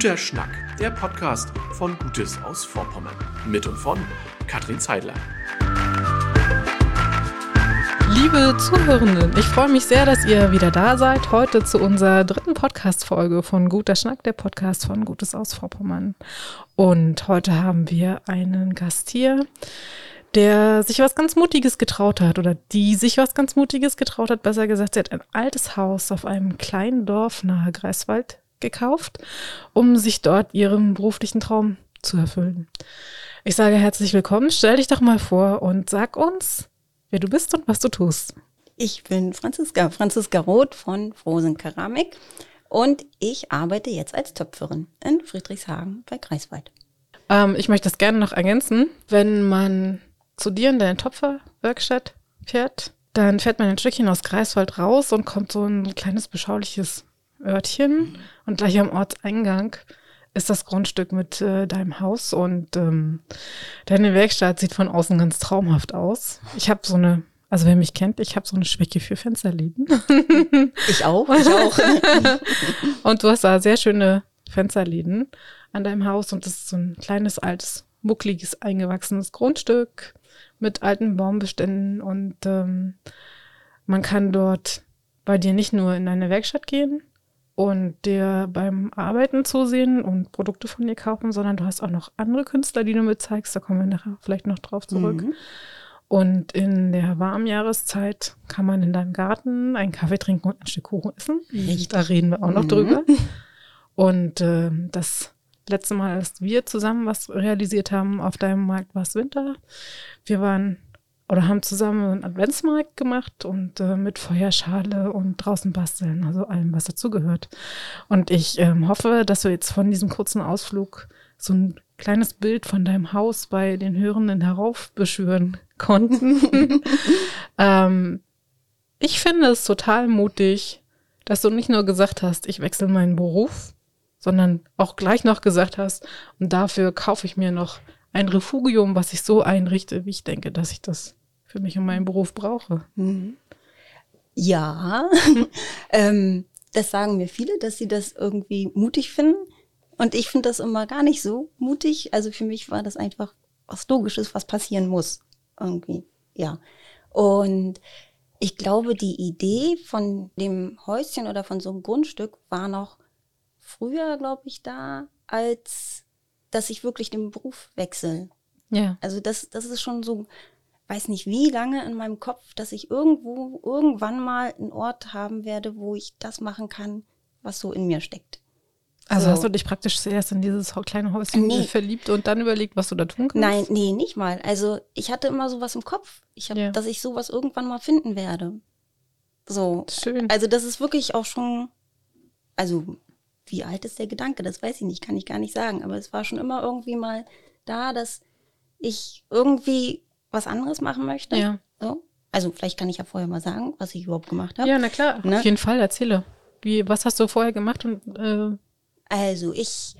Guter Schnack, der Podcast von Gutes aus Vorpommern. Mit und von Katrin Zeidler. Liebe Zuhörenden, ich freue mich sehr, dass ihr wieder da seid. Heute zu unserer dritten Podcast-Folge von Guter Schnack, der Podcast von Gutes aus Vorpommern. Und heute haben wir einen Gast hier, der sich was ganz Mutiges getraut hat oder die sich was ganz Mutiges getraut hat. Besser gesagt, sie hat ein altes Haus auf einem kleinen Dorf nahe Greifswald gekauft, um sich dort ihren beruflichen Traum zu erfüllen. Ich sage herzlich willkommen, stell dich doch mal vor und sag uns, wer du bist und was du tust. Ich bin Franziska, Franziska Roth von Frozen Keramik und ich arbeite jetzt als Töpferin in Friedrichshagen bei Greifswald. Ähm, ich möchte das gerne noch ergänzen. Wenn man zu dir in deine Topferwerkstatt fährt, dann fährt man ein Stückchen aus Greifswald raus und kommt so ein kleines beschauliches Örtchen und gleich am Ortseingang ist das Grundstück mit äh, deinem Haus und ähm, deine Werkstatt sieht von außen ganz traumhaft aus. Ich habe so eine, also wer mich kennt, ich habe so eine Schwäche für Fensterläden. Ich auch, ich auch. und du hast da sehr schöne Fensterläden an deinem Haus und das ist so ein kleines, altes, muckliges, eingewachsenes Grundstück mit alten Baumbeständen und ähm, man kann dort bei dir nicht nur in deine Werkstatt gehen und dir beim Arbeiten zusehen und Produkte von dir kaufen, sondern du hast auch noch andere Künstler, die du mir zeigst. Da kommen wir nachher vielleicht noch drauf zurück. Mhm. Und in der warmen Jahreszeit kann man in deinem Garten einen Kaffee trinken und ein Stück Kuchen essen. Richtig. Da reden wir auch noch Mhm. drüber. Und äh, das letzte Mal, als wir zusammen was realisiert haben auf deinem Markt, war es Winter. Wir waren oder haben zusammen einen Adventsmarkt gemacht und äh, mit Feuerschale und draußen basteln, also allem, was dazugehört. Und ich ähm, hoffe, dass wir jetzt von diesem kurzen Ausflug so ein kleines Bild von deinem Haus bei den Hörenden heraufbeschwören konnten. ähm, ich finde es total mutig, dass du nicht nur gesagt hast, ich wechsle meinen Beruf, sondern auch gleich noch gesagt hast, und dafür kaufe ich mir noch ein Refugium, was ich so einrichte, wie ich denke, dass ich das für mich und meinen Beruf brauche. Mhm. Ja, ähm, das sagen mir viele, dass sie das irgendwie mutig finden. Und ich finde das immer gar nicht so mutig. Also für mich war das einfach was Logisches, was passieren muss. Irgendwie, ja. Und ich glaube, die Idee von dem Häuschen oder von so einem Grundstück war noch früher, glaube ich, da, als dass ich wirklich den Beruf wechsle. Ja. Also das, das ist schon so, weiß nicht wie lange in meinem Kopf, dass ich irgendwo, irgendwann mal einen Ort haben werde, wo ich das machen kann, was so in mir steckt. Also So. hast du dich praktisch zuerst in dieses kleine Häuschen Nee. verliebt und dann überlegt, was du da tun kannst? Nein, nee, nicht mal. Also ich hatte immer sowas im Kopf, ich hab, Ja. dass ich sowas irgendwann mal finden werde. So. Schön. Also das ist wirklich auch schon, also wie alt ist der Gedanke? Das weiß ich nicht, kann ich gar nicht sagen. Aber es war schon immer irgendwie mal da, dass ich irgendwie was anderes machen möchte. Ja. So. Also vielleicht kann ich ja vorher mal sagen, was ich überhaupt gemacht habe. Ja, na klar. Ne? Auf jeden Fall, erzähle. Wie, was hast du vorher gemacht und äh, Also ich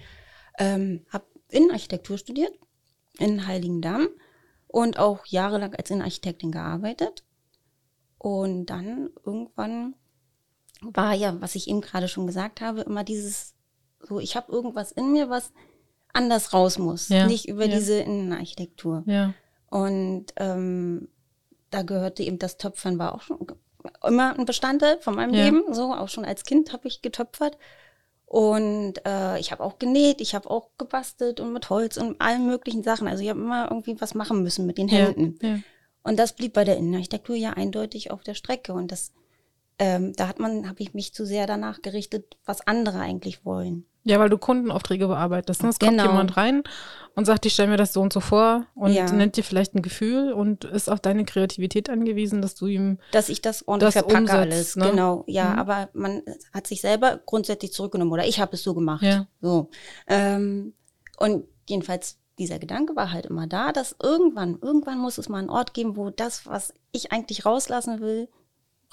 ähm, habe Innenarchitektur studiert in Heiligendamm und auch jahrelang als Innenarchitektin gearbeitet. Und dann irgendwann war ja, was ich eben gerade schon gesagt habe, immer dieses, so ich habe irgendwas in mir, was anders raus muss, Ja, nicht über ja. diese Innenarchitektur. ja. Und ähm, da gehörte eben das Töpfern war auch schon immer ein Bestandteil von meinem Ja. Leben. So, auch schon als Kind habe ich getöpfert. Und äh, ich habe auch genäht, ich habe auch gebastelt und mit Holz und allen möglichen Sachen. Also ich habe immer irgendwie was machen müssen mit den Händen. Ja, ja. Und das blieb bei der Innenarchitektur ja eindeutig auf der Strecke. Und das, ähm, da hat man, habe ich mich zu sehr danach gerichtet, was andere eigentlich wollen. Ja, weil du Kundenaufträge bearbeitest. Ne? Es kommt Genau. jemand rein und sagt, ich stelle mir das so und so vor und Ja. nennt dir vielleicht ein Gefühl und ist auf deine Kreativität angewiesen, dass du ihm dass ich das ordentlich Das verpacke umsetzt, alles. ne? Genau, ja, Mhm. aber man hat sich selber grundsätzlich zurückgenommen oder ich habe es so gemacht. Ja. So. Ähm, und jedenfalls dieser Gedanke war halt immer da, dass irgendwann, irgendwann muss es mal einen Ort geben, wo das, was ich eigentlich rauslassen will,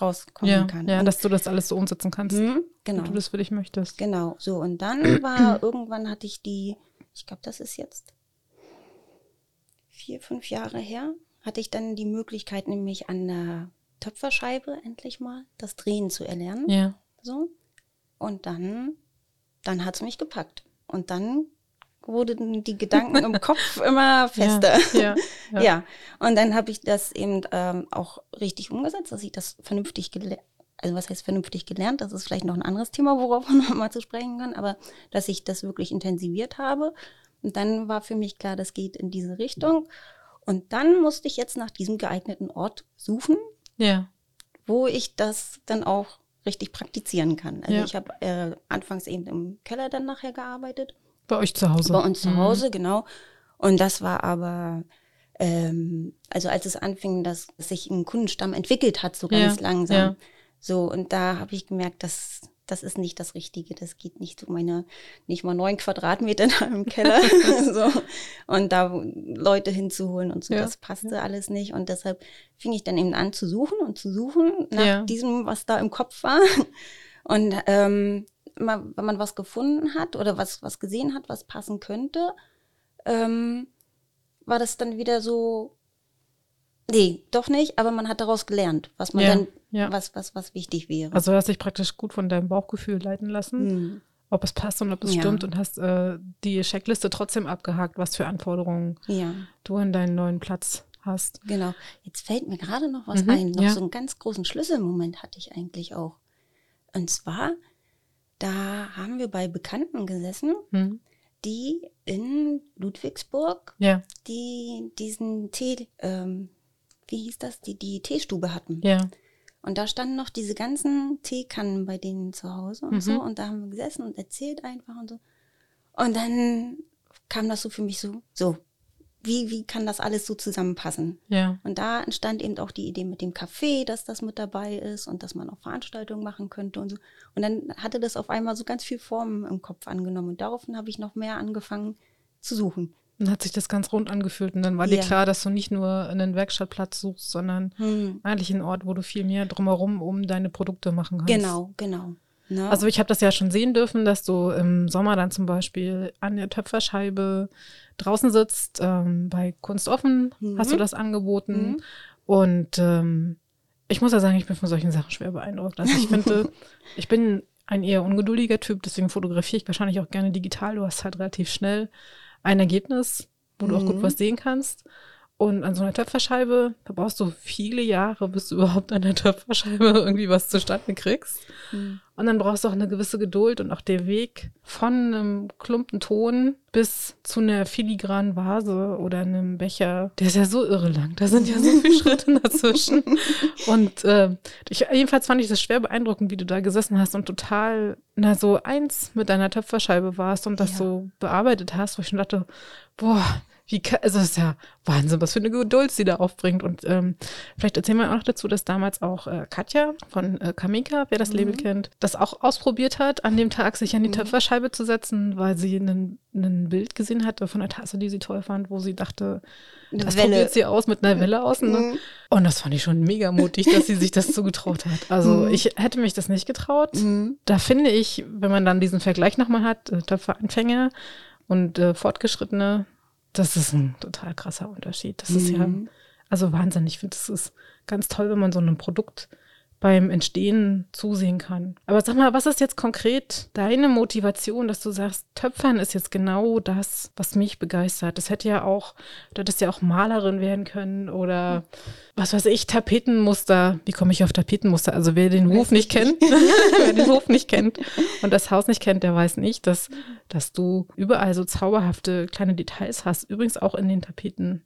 rauskommen ja, kann. ja, und, dass du das alles so umsetzen kannst, Mhm, wie genau. du das für dich möchtest. Genau, so. Und dann war irgendwann hatte ich die, ich glaube, das ist jetzt vier, fünf Jahre her, hatte ich dann die Möglichkeit, nämlich an der Töpferscheibe endlich mal das Drehen zu erlernen. Ja. So. Und dann, dann hat es mich gepackt. Und dann wurden die Gedanken im Kopf immer fester. Ja, ja, ja. ja. und dann habe ich das eben ähm, auch richtig umgesetzt, dass ich das vernünftig gelernt, also was heißt vernünftig gelernt, das ist vielleicht noch ein anderes Thema, worauf man nochmal zu sprechen kann, aber dass ich das wirklich intensiviert habe. Und dann war für mich klar, das geht in diese Richtung. Und dann musste ich jetzt nach diesem geeigneten Ort suchen, Ja. wo ich das dann auch richtig praktizieren kann. Also Ja. ich habe äh, anfangs eben im Keller dann nachher gearbeitet Bei euch zu Hause. bei uns zu Mhm. Hause, genau. Und das war aber, ähm, also als es anfing, dass sich ein Kundenstamm entwickelt hat, so ganz Ja, langsam. ja. So, und da habe ich gemerkt, dass das ist nicht das Richtige. Das geht nicht so meine, nicht mal neun Quadratmeter da im Keller. so. Und da Leute hinzuholen und so, Ja, das passte alles nicht. Und deshalb fing ich dann eben an zu suchen und zu suchen nach Ja. diesem, was da im Kopf war. Und ähm, immer, wenn man was gefunden hat oder was, was gesehen hat, was passen könnte, ähm, war das dann wieder so, nee, doch nicht, aber man hat daraus gelernt, was man Ja, dann, ja. was, was, was wichtig wäre. Also du hast dich praktisch gut von deinem Bauchgefühl leiten lassen, Hm. ob es passt und ob es Ja. stimmt und hast äh, die Checkliste trotzdem abgehakt, was für Anforderungen du in deinen neuen Platz hast. genau. Jetzt fällt mir gerade noch was Mhm, ein. Noch ja. so einen ganz großen Schlüsselmoment hatte ich eigentlich auch. Und zwar, da haben wir bei Bekannten gesessen, Hm? die in Ludwigsburg Ja, die diesen Tee, ähm, wie hieß das, die die Teestube hatten. ja. Und da standen noch diese ganzen Teekannen bei denen zu Hause und Mhm. so. Und da haben wir gesessen und erzählt einfach und so. Und dann kam das so für mich so, so, wie, wie kann das alles so zusammenpassen? Ja, Und da entstand eben auch die Idee mit dem Café, dass das mit dabei ist und dass man auch Veranstaltungen machen könnte und so. Und dann hatte das auf einmal so ganz viel Formen im Kopf angenommen. Und daraufhin habe ich noch mehr angefangen zu suchen. dann hat sich das ganz rund angefühlt und dann war dir Ja. klar, dass du nicht nur einen Werkstattplatz suchst, sondern Hm. eigentlich einen Ort, wo du viel mehr drumherum um deine Produkte machen kannst. Genau, genau. Ne? Also ich habe das ja schon sehen dürfen, dass du im Sommer dann zum Beispiel an der Töpferscheibe draußen sitzt. Ähm, bei Kunst offen Mhm. hast du das angeboten. Mhm. Und ähm, ich muss ja sagen, ich bin von solchen Sachen schwer beeindruckt. Also ich finde, ich bin ein eher ungeduldiger Typ, deswegen fotografiere ich wahrscheinlich auch gerne digital. Du hast halt relativ schnell ein Ergebnis, wo du auch gut Mhm. was sehen kannst. Und an so einer Töpferscheibe, da brauchst du viele Jahre, bis du überhaupt an der Töpferscheibe irgendwie was zustande kriegst. Hm. Und dann brauchst du auch eine gewisse Geduld und auch der Weg von einem Klumpen Ton bis zu einer filigranen Vase oder einem Becher, der ist ja so irre lang. Da sind ja so viele Schritte dazwischen. Und äh, ich, jedenfalls fand ich das schwer beeindruckend, wie du da gesessen hast und total, na, so eins mit deiner Töpferscheibe warst und das Ja. so bearbeitet hast, wo ich schon dachte, boah, wie, also das ist ja Wahnsinn, was für eine Geduld sie da aufbringt. Und ähm, vielleicht erzählen wir auch noch dazu, dass damals auch äh, Katja von äh, Kamika, wer das Mhm. Label kennt, das auch ausprobiert hat, an dem Tag sich an die Töpferscheibe zu setzen, weil sie ein Bild gesehen hatte von einer Tasse, die sie toll fand, wo sie dachte, Eine das Welle. probiert sie aus mit einer Welle außen. Ne? Mhm. Und das fand ich schon mega mutig, dass sie sich das zugetraut hat. Also Mhm. ich hätte mich das nicht getraut. Mhm. Da finde ich, wenn man dann diesen Vergleich nochmal hat, äh, Töpferanfänger und äh, Fortgeschrittene, das ist ein total krasser Unterschied. Das ist ja, Mhm. also Wahnsinn. Ich finde, das ist ganz toll, wenn man so einem Produkt beim Entstehen zusehen kann. Aber sag mal, was ist jetzt konkret deine Motivation, dass du sagst, Töpfern ist jetzt genau das, was mich begeistert? Das hätte ja auch, du hättest ja auch Malerin werden können oder was weiß ich, Tapetenmuster. Wie komme ich auf Tapetenmuster? Also wer den Hof nicht kennt, wer den Hof nicht kennt und das Haus nicht kennt, der weiß nicht, dass, dass du überall so zauberhafte kleine Details hast. Übrigens auch in den Tapeten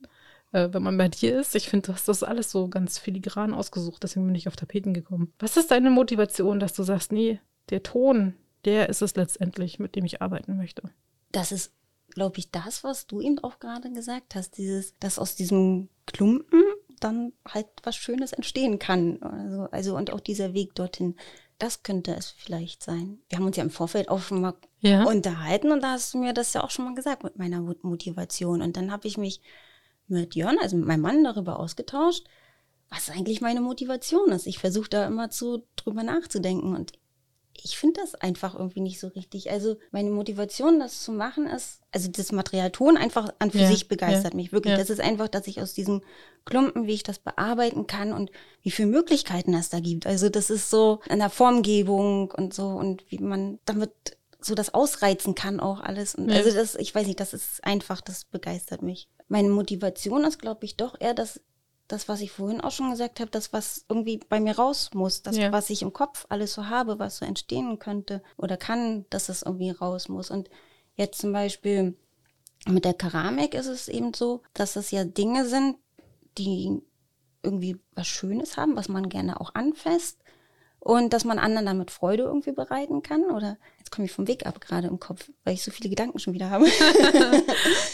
äh, wenn man bei dir ist. Ich finde, du hast das alles so ganz filigran ausgesucht, deswegen bin ich auf Tapeten gekommen. Was ist deine Motivation, dass du sagst, nee, der Ton, der ist es letztendlich, mit dem ich arbeiten möchte? Das ist, glaube ich, das, was du eben auch gerade gesagt hast, dieses, dass aus diesem Klumpen dann halt was Schönes entstehen kann. Also, also und auch dieser Weg dorthin, das könnte es vielleicht sein. Wir haben uns ja im Vorfeld auch schon mal Ja. unterhalten und da hast du mir das ja auch schon mal gesagt mit meiner Mo- Motivation. Und dann habe ich mich mit Jörn, also mit meinem Mann, darüber ausgetauscht, was eigentlich meine Motivation ist. Ich versuche da immer zu drüber nachzudenken und ich finde das einfach irgendwie nicht so richtig. Also meine Motivation, das zu machen, ist, also das Material Ton einfach an für Ja, sich begeistert ja, mich wirklich. ja. Das ist einfach, dass ich aus diesem Klumpen, wie ich das bearbeiten kann und wie viele Möglichkeiten es da gibt. Also das ist so in der Formgebung und so und wie man damit so das ausreizen kann auch alles. Und Ja. Also das, ich weiß nicht, das ist einfach, das begeistert mich. Meine Motivation ist, glaube ich, doch eher das, das, was ich vorhin auch schon gesagt habe, das, was irgendwie bei mir raus muss, das, Ja. was ich im Kopf alles so habe, was so entstehen könnte oder kann, dass es irgendwie raus muss. Und jetzt zum Beispiel mit der Keramik ist es eben so, dass es ja Dinge sind, die irgendwie was Schönes haben, was man gerne auch anfasst und dass man anderen damit Freude irgendwie bereiten kann. Oder jetzt komme ich vom Weg ab gerade im Kopf, weil ich so viele Gedanken schon wieder habe.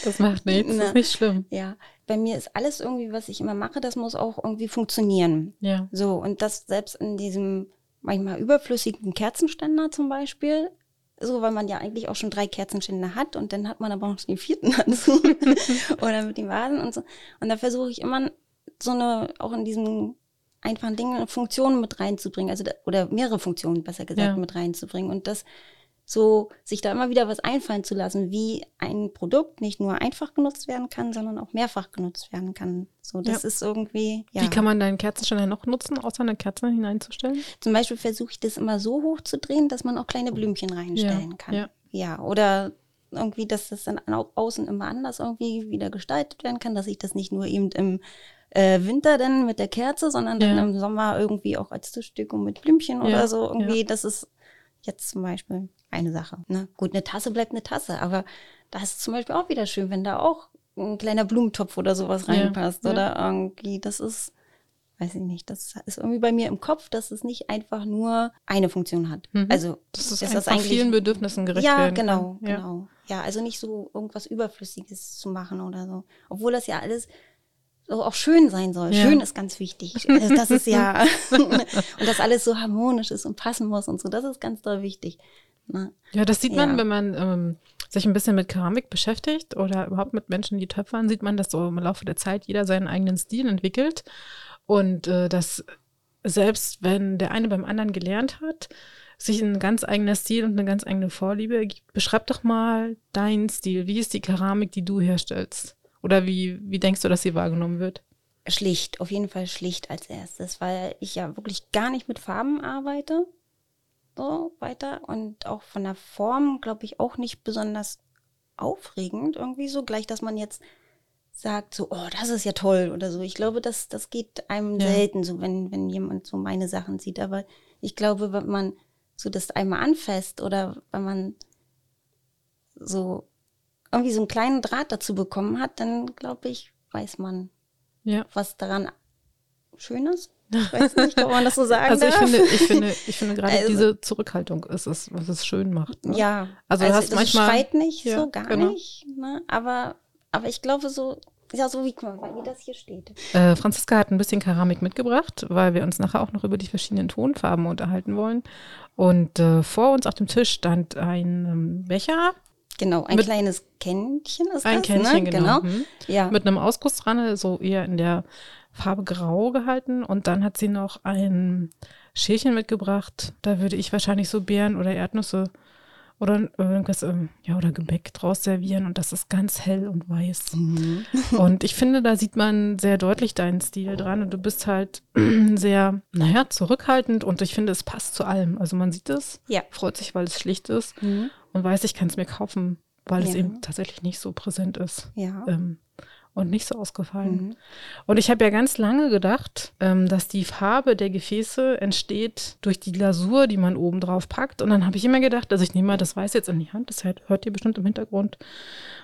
Das macht nichts, das Na. ist nicht schlimm. ja, bei mir ist alles irgendwie, was ich immer mache, das muss auch irgendwie funktionieren. Ja. So, und das selbst in diesem manchmal überflüssigen Kerzenständer zum Beispiel, so, weil man ja eigentlich auch schon drei Kerzenständer hat und dann hat man aber noch den vierten dazu. Oder mit den Vasen und so. Und da versuche ich immer so eine, auch in diesem einfachen Ding eine Funktion mit reinzubringen, also oder mehrere Funktionen besser gesagt Ja. mit reinzubringen und das so sich da immer wieder was einfallen zu lassen, wie ein Produkt nicht nur einfach genutzt werden kann, sondern auch mehrfach genutzt werden kann. So, das Ja. ist irgendwie, ja. Wie kann man deinen Kerzenständer noch nutzen, außer eine Kerze hineinzustellen? Zum Beispiel versuche ich das immer so hoch zu drehen, dass man auch kleine Blümchen reinstellen Ja, kann. ja. ja, oder irgendwie, dass das dann au- außen immer anders irgendwie wieder gestaltet werden kann, dass ich das nicht nur eben im äh, Winter dann mit der Kerze, sondern dann Ja. im Sommer irgendwie auch als Tischdeko mit Blümchen Ja, oder so. Irgendwie, das ist jetzt zum Beispiel eine Sache. Ne? Gut, eine Tasse bleibt eine Tasse, aber da ist es zum Beispiel auch wieder schön, wenn da auch ein kleiner Blumentopf oder sowas reinpasst. Oder irgendwie, das ist, weiß ich nicht, das ist irgendwie bei mir im Kopf, dass es nicht einfach nur eine Funktion hat. Mhm. Also Das ist ist einfach vielen Bedürfnissen gerecht ja, werden genau. Ja. genau. Ja, also nicht so irgendwas Überflüssiges zu machen oder so. Obwohl das ja alles auch schön sein soll. Ja. Schön ist ganz wichtig. Also das ist ja, und dass alles so harmonisch ist und passen muss und so, das ist ganz doll wichtig. Ne? Ja, das sieht man, Ja. wenn man ähm, sich ein bisschen mit Keramik beschäftigt oder überhaupt mit Menschen, die töpfern, sieht man, dass so im Laufe der Zeit jeder seinen eigenen Stil entwickelt und äh, dass selbst wenn der eine beim anderen gelernt hat, sich ein ganz eigener Stil und eine ganz eigene Vorliebe ergibt. Beschreib doch mal deinen Stil. Wie ist die Keramik, die du herstellst? Oder wie, wie denkst du, dass sie wahrgenommen wird? Schlicht, auf jeden Fall schlicht als erstes, weil ich ja wirklich gar nicht mit Farben arbeite. So weiter. Und auch von der Form, glaube ich, auch nicht besonders aufregend irgendwie so. Gleich, dass man jetzt sagt, so, oh, das ist ja toll oder so. Ich glaube, das, das geht einem Ja. selten so, wenn, wenn jemand so meine Sachen sieht. Aber ich glaube, wenn man so das einmal anfasst oder wenn man so irgendwie so einen kleinen Draht dazu bekommen hat, dann glaube ich, weiß man, Ja. was daran schön ist. Ich weiß nicht, ob man das so sagen Also ich darf. finde, ich finde, ich finde gerade Also- diese Zurückhaltung ist es, was es schön macht. Ne? ja, Also du hast das manchmal- schreit nicht Ja, so, gar genau. nicht. Ne? Aber, aber ich glaube so, ja, so wie, guck mal, wie das hier steht. Äh, Franziska hat ein bisschen Keramik mitgebracht, weil wir uns nachher auch noch über die verschiedenen Tonfarben unterhalten wollen. Und äh, vor uns auf dem Tisch stand ein ähm, Becher Genau, ein Mit- kleines Kännchen ist Ein das, Kännchen, ne? genau. genau. Mhm. Ja, mit einem Ausguss dran, so eher in der Farbe Grau gehalten. Und dann hat sie noch ein Schälchen mitgebracht. Da würde ich wahrscheinlich so Beeren oder Erdnüsse oder irgendwas, ähm, ja, oder Gebäck draus servieren. Und das ist ganz hell und weiß. Mhm. Und ich finde, da sieht man sehr deutlich deinen Stil dran. Und du bist halt sehr, naja, zurückhaltend. Und ich finde, es passt zu allem. Also man sieht es, ja. freut sich, weil es schlicht ist Mhm. und weiß, ich kann es mir kaufen, weil es Ja. eben tatsächlich nicht so präsent ist Ja. ähm, und nicht so ausgefallen. Mhm. Und ich habe ja ganz lange gedacht, ähm, dass die Farbe der Gefäße entsteht durch die Glasur, die man oben drauf packt. Und dann habe ich immer gedacht, also ich nehme mal das Weiß jetzt in die Hand, das hört hört ihr bestimmt im Hintergrund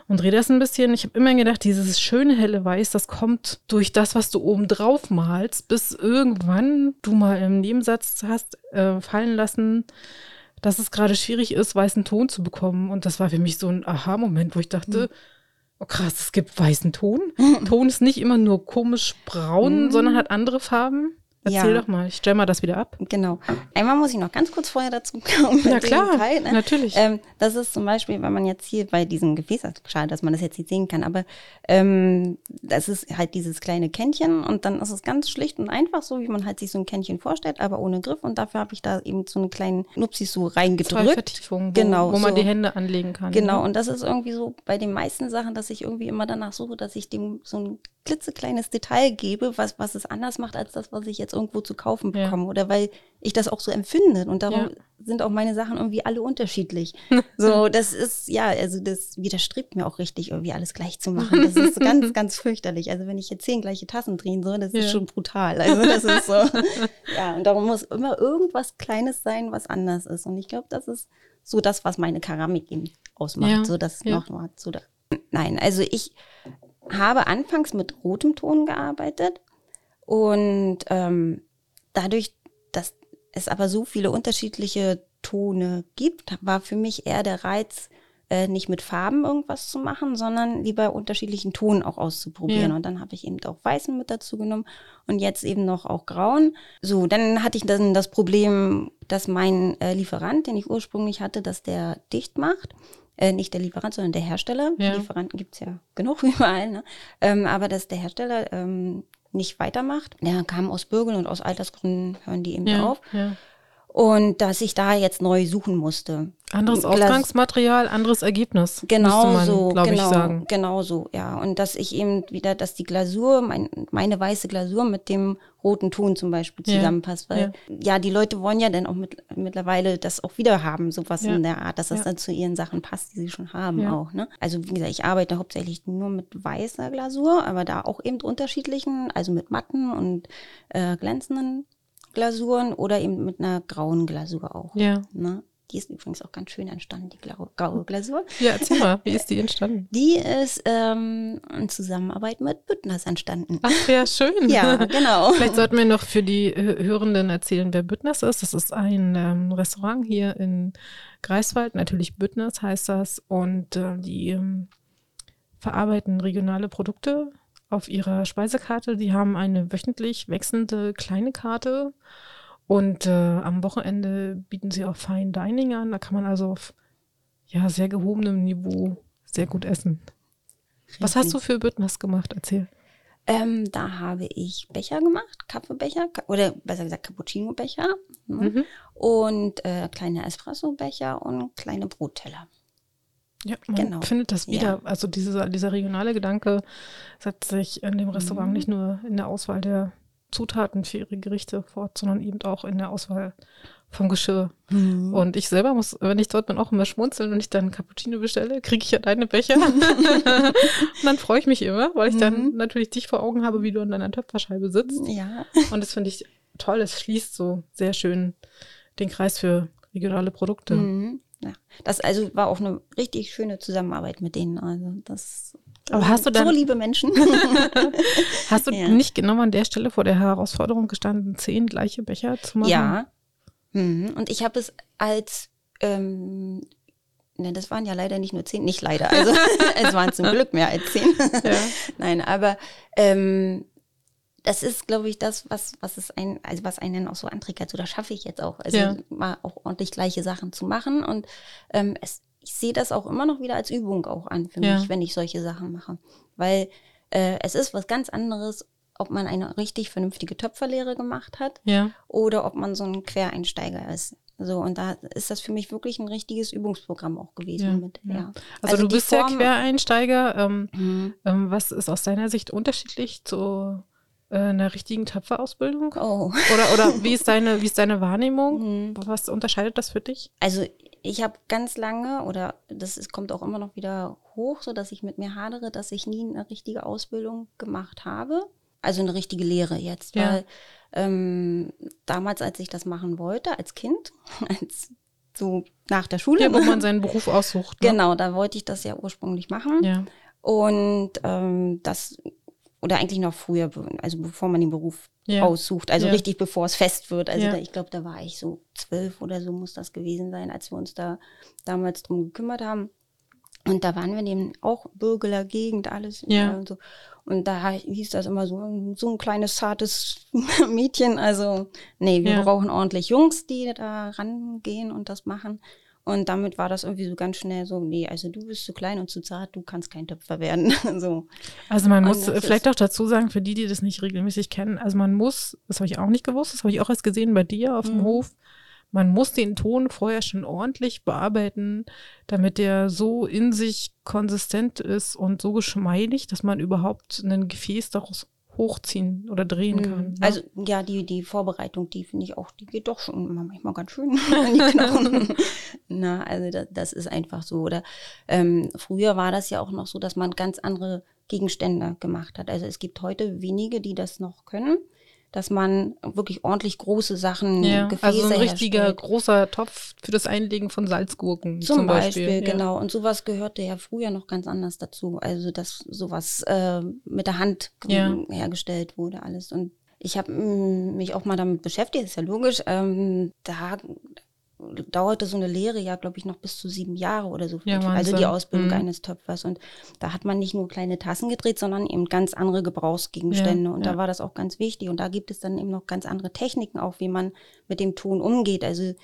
und drehe das ein bisschen. Ich habe immer gedacht, dieses schöne helle Weiß, das kommt durch das, was du oben drauf malst, bis irgendwann du mal im Nebensatz hast äh, fallen lassen, dass es gerade schwierig ist, weißen Ton zu bekommen. Und das war für mich so ein Aha-Moment, wo ich dachte, oh krass, es gibt weißen Ton. Ton ist nicht immer nur komisch braun, Mhm. sondern hat andere Farben. Erzähl Ja. doch mal, ich stell mal das wieder ab. Genau. Einmal muss ich noch ganz kurz vorher dazu kommen. Na klar, Teil, ne? natürlich. Ähm, das ist zum Beispiel, wenn man jetzt hier bei diesem Gefäß, schade, dass man das jetzt nicht sehen kann, aber ähm, das ist halt dieses kleine Kännchen und dann ist es ganz schlicht und einfach so, wie man halt sich so ein Kännchen vorstellt, aber ohne Griff und dafür habe ich da eben so einen kleinen Nupsis so Zwei reingedrückt. Vertiefungen, wo, Genau, wo man so. die Hände anlegen kann. Genau, Ne? und das ist irgendwie so bei den meisten Sachen, dass ich irgendwie immer danach suche, dass ich dem so ein klitzekleines Detail gebe, was, was es anders macht als das, was ich jetzt irgendwo zu kaufen Ja. bekomme. Oder weil ich das auch so empfinde. Und darum Ja. sind auch meine Sachen irgendwie alle unterschiedlich. So, das ist, ja, also das widerstrebt mir auch richtig, irgendwie alles gleich zu machen. Das ist ganz, ganz fürchterlich. Also wenn ich jetzt zehn gleiche Tassen drehen soll, das ja. ist schon brutal. Also das ist so, ja, und darum muss immer irgendwas Kleines sein, was anders ist. Und ich glaube, das ist so das, was meine Keramik eben ausmacht. Ja. So das ja. nochmal da. Nein, also ich habe anfangs mit rotem Ton gearbeitet und ähm, dadurch, dass es aber so viele unterschiedliche Tone gibt, war für mich eher der Reiz, äh, nicht mit Farben irgendwas zu machen, sondern lieber unterschiedlichen Tonen auch auszuprobieren. Ja. Und dann habe ich eben auch Weißen mit dazu genommen und jetzt eben noch auch Grauen. So, dann hatte ich dann das Problem, dass mein äh, Lieferant, den ich ursprünglich hatte, dass der dicht macht. Äh, nicht der Lieferant, sondern der Hersteller. Ja. Lieferanten gibt's ja genug überall. Ne? Ähm, aber dass der Hersteller ähm, nicht weitermacht. Der kam aus Bürgeln und aus Altersgründen hören die eben ja, auf. Ja. Und dass ich da jetzt neu suchen musste. Anderes Ausgangsmaterial, anderes Ergebnis. Genau man, so, genau, ich sagen. genau so, ja. Und dass ich eben wieder, dass die Glasur, mein, meine weiße Glasur mit dem roten Ton zum Beispiel zusammenpasst. Ja, weil ja. ja, die Leute wollen ja dann auch mit, mittlerweile das auch wieder haben, sowas ja. in der Art, dass das dann zu ihren Sachen passt, die sie schon haben auch. Ne? Also wie gesagt, ich arbeite hauptsächlich nur mit weißer Glasur, aber da auch eben unterschiedlichen, also mit matten und äh, glänzenden Glasuren oder eben mit einer grauen Glasur auch. Ja. Ne? Die ist übrigens auch ganz schön entstanden, die graue Glasur. Ja, erzähl mal, wie ist die entstanden? Die ist ähm, in Zusammenarbeit mit Büttners entstanden. Ach, ja, schön. ja, genau. Vielleicht sollten wir noch für die Hörenden erzählen, wer Büttners ist. Das ist ein ähm, Restaurant hier in Greifswald. Natürlich Büttners heißt das. Und äh, die ähm, verarbeiten regionale Produkte auf ihrer Speisekarte. Die haben eine wöchentlich wechselnde kleine Karte und äh, am Wochenende bieten sie auch Fine Dining an. Da kann man also auf ja, sehr gehobenem Niveau sehr gut essen. Richtig. Was hast du für Büttners gemacht? Erzähl. Ähm, da habe ich Becher gemacht, Kaffeebecher oder besser gesagt Cappuccino-Becher ne? mhm. und äh, kleine Espresso-Becher und kleine Brotteller. Ja, man genau. findet das wieder. Ja. Also dieser, dieser regionale Gedanke setzt sich in dem Restaurant mhm. nicht nur in der Auswahl der Zutaten für ihre Gerichte fort, sondern eben auch in der Auswahl vom Geschirr. Mhm. Und ich selber muss, wenn ich dort bin, auch immer schmunzeln und ich dann Cappuccino bestelle, kriege ich ja deine Becher. und dann freue ich mich immer, weil ich mhm. dann natürlich dich vor Augen habe, wie du an deiner Töpferscheibe sitzt. Ja. Und das finde ich toll. Es schließt so sehr schön den Kreis für regionale Produkte. Mhm ja, das also war auch eine richtig schöne Zusammenarbeit mit denen. Also das aber hast du dann, so liebe Menschen. hast du ja. nicht genau an der Stelle vor der Herausforderung gestanden, zehn gleiche Becher zu machen? Ja. Mhm. Und ich habe es als ähm, Ne, das waren ja leider nicht nur zehn, nicht leider, also es waren zum Glück mehr als zehn. Ja. Nein, aber ähm, das ist, glaube ich, das, was, was es ein, also was einen auch so antriggert. So, das schaffe ich jetzt auch. Also ja. mal auch ordentlich gleiche Sachen zu machen. Und ähm, es, ich sehe das auch immer noch wieder als Übung auch an für ja. mich, wenn ich solche Sachen mache. Weil äh, es ist was ganz anderes, ob man eine richtig vernünftige Töpferlehre gemacht hat ja. oder ob man so ein Quereinsteiger ist. So, und da ist das für mich wirklich ein richtiges Übungsprogramm auch gewesen. Ja, mit, ja. Also, also, du bist Form, ja Quereinsteiger. Ähm, mhm. ähm, was ist aus deiner Sicht unterschiedlich zu einer richtigen Töpferausbildung? Oh. Oder, oder wie ist deine, wie ist deine Wahrnehmung? Mhm. Was unterscheidet das für dich? Also ich habe ganz lange, oder das ist, kommt auch immer noch wieder hoch, so dass ich mit mir hadere, dass ich nie eine richtige Ausbildung gemacht habe. Also eine richtige Lehre jetzt. Ja. Weil ähm, damals, als ich das machen wollte, als Kind, als so nach der Schule. Ja, wo man seinen Beruf aussucht. Ne? Genau, da wollte ich das ja ursprünglich machen. Ja. Und ähm, das oder eigentlich noch früher, also bevor man den Beruf ja. aussucht, also ja. richtig bevor es fest wird. Also ja. da, ich glaube, da war ich so zwölf oder so muss das gewesen sein, als wir uns da damals drum gekümmert haben. Und da waren wir eben auch Bürgeler Gegend, alles ja. und so. Und da hieß das immer so, so ein kleines, zartes Mädchen. Also, nee, wir brauchen ordentlich Jungs, die da rangehen und das machen. Und damit war das irgendwie so ganz schnell so, nee, also du bist zu klein und zu zart, du kannst kein Töpfer werden. so. Also man muss vielleicht auch dazu sagen, für die, die das nicht regelmäßig kennen, also man muss, das habe ich auch nicht gewusst, das habe ich auch erst gesehen bei dir auf mhm. dem Hof, man muss den Ton vorher schon ordentlich bearbeiten, damit der so in sich konsistent ist und so geschmeidig, dass man überhaupt ein Gefäß daraus hochziehen oder drehen Mhm. kann. ne? Also ja, die, die Vorbereitung, die finde ich auch, die geht doch schon manchmal ganz schön an die Knochen. Na, also das, das ist einfach so. Oder ähm, früher war das ja auch noch so, dass man ganz andere Gegenstände gemacht hat. Also es gibt heute wenige, die das noch können, dass man wirklich ordentlich große Sachen, ja, Gefäße also ein richtiger herstellt. großer Topf für das Einlegen von Salzgurken Zum, zum, Beispiel, ja. genau. Und sowas gehörte ja früher noch ganz anders dazu. Also, dass sowas äh, mit der Hand Ja. m, hergestellt wurde, alles. Und ich habe mich auch mal damit beschäftigt, ist ja logisch. Ähm, da dauerte so eine Lehre ja, glaube ich, noch bis zu sieben Jahre oder so. Ja, also die. Ausbildung Mhm. eines Töpfers. Und da hat man nicht nur kleine Tassen gedreht, sondern eben ganz andere Gebrauchsgegenstände. Ja, und ja. da war das auch ganz wichtig. Und da gibt es dann eben noch ganz andere Techniken, auch wie man mit dem Ton umgeht. Also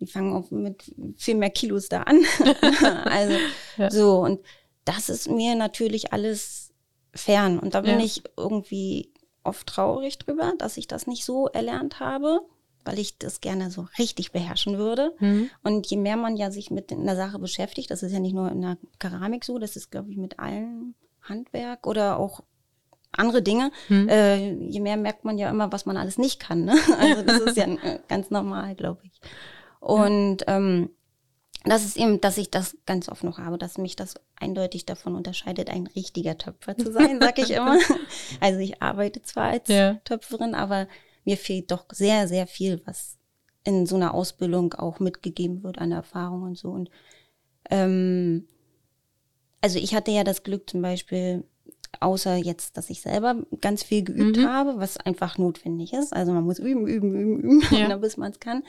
die fangen auch mit viel mehr Kilos da an. also so, und das ist mir natürlich alles fern. Und da bin ich irgendwie oft traurig drüber, dass ich das nicht so erlernt habe, weil ich das gerne so richtig beherrschen würde. Mhm. Und je mehr man ja sich mit einer Sache beschäftigt, das ist ja nicht nur in der Keramik so, das ist, glaube ich, mit allen Handwerk oder auch andere Dinge, Mhm. äh, je mehr merkt man ja immer, was man alles nicht kann. Ne? Also das ist ja äh, ganz normal, glaube ich. Und ähm, das ist eben, dass ich das ganz oft noch habe, dass mich das eindeutig davon unterscheidet, ein richtiger Töpfer zu sein, sag ich immer. Also ich arbeite zwar als Ja. Töpferin, aber mir fehlt doch sehr, sehr viel, was in so einer Ausbildung auch mitgegeben wird an Erfahrung und so. Und ähm, also ich hatte ja das Glück zum Beispiel, außer jetzt, dass ich selber ganz viel geübt Mhm. habe, was einfach notwendig ist. Also man muss üben, üben, üben, üben, Ja. ne, bis man es kann.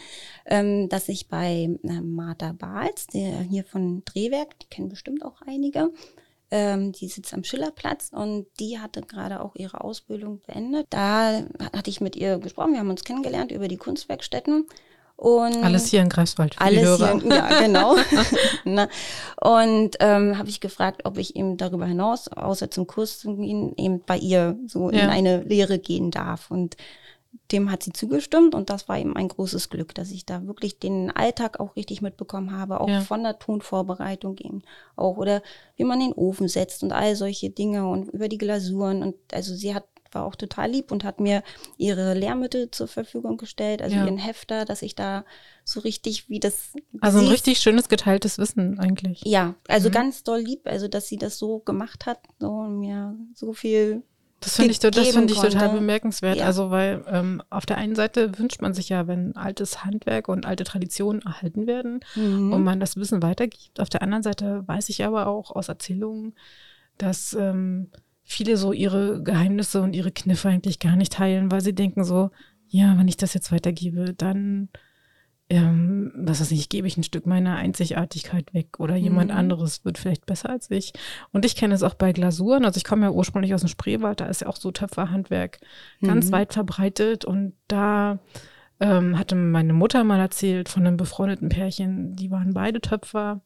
Ähm, dass ich bei äh, Martha Bahls, der hier von Drehwerk, die kennen bestimmt auch einige, ähm, die sitzt am Schillerplatz und die hatte gerade auch ihre Ausbildung beendet. Da hatte ich mit ihr gesprochen, wir haben uns kennengelernt über die Kunstwerkstätten. Und Alles hier in Greifswald für alles hier, ja, genau. Na, und ähm, habe ich gefragt, ob ich eben darüber hinaus, außer zum Kurs zu gehen, eben bei ihr so in Ja. eine Lehre gehen darf. Und dem hat sie zugestimmt und das war eben ein großes Glück, dass ich da wirklich den Alltag auch richtig mitbekommen habe, auch Ja. von der Tonvorbereitung eben auch oder wie man den Ofen setzt und all solche Dinge und über die Glasuren und also sie hat war auch total lieb und hat mir ihre Lehrmittel zur Verfügung gestellt, also Ja. ihren Hefter, dass ich da so richtig wie das Also ein richtig schönes geteiltes Wissen eigentlich. ja, also Mhm. ganz doll lieb, also dass sie das so gemacht hat, so und mir so viel Das finde ich, das finde ich total bemerkenswert. Ja. Also, weil ähm, auf der einen Seite wünscht man sich ja, wenn altes Handwerk und alte Traditionen erhalten werden Mhm. und man das Wissen weitergibt. Auf der anderen Seite weiß ich aber auch aus Erzählungen, dass ähm, viele so ihre Geheimnisse und ihre Kniffe eigentlich gar nicht teilen, weil sie denken so, ja, wenn ich das jetzt weitergebe, dann, ähm, was weiß ich, gebe ich ein Stück meiner Einzigartigkeit weg oder jemand Mhm. anderes wird vielleicht besser als ich. Und ich kenne es auch bei Glasuren. Also ich komme ja ursprünglich aus dem Spreewald, da ist ja auch so Töpferhandwerk ganz Mhm. weit verbreitet und da ähm, hatte meine Mutter mal erzählt von einem befreundeten Pärchen, die waren beide Töpfer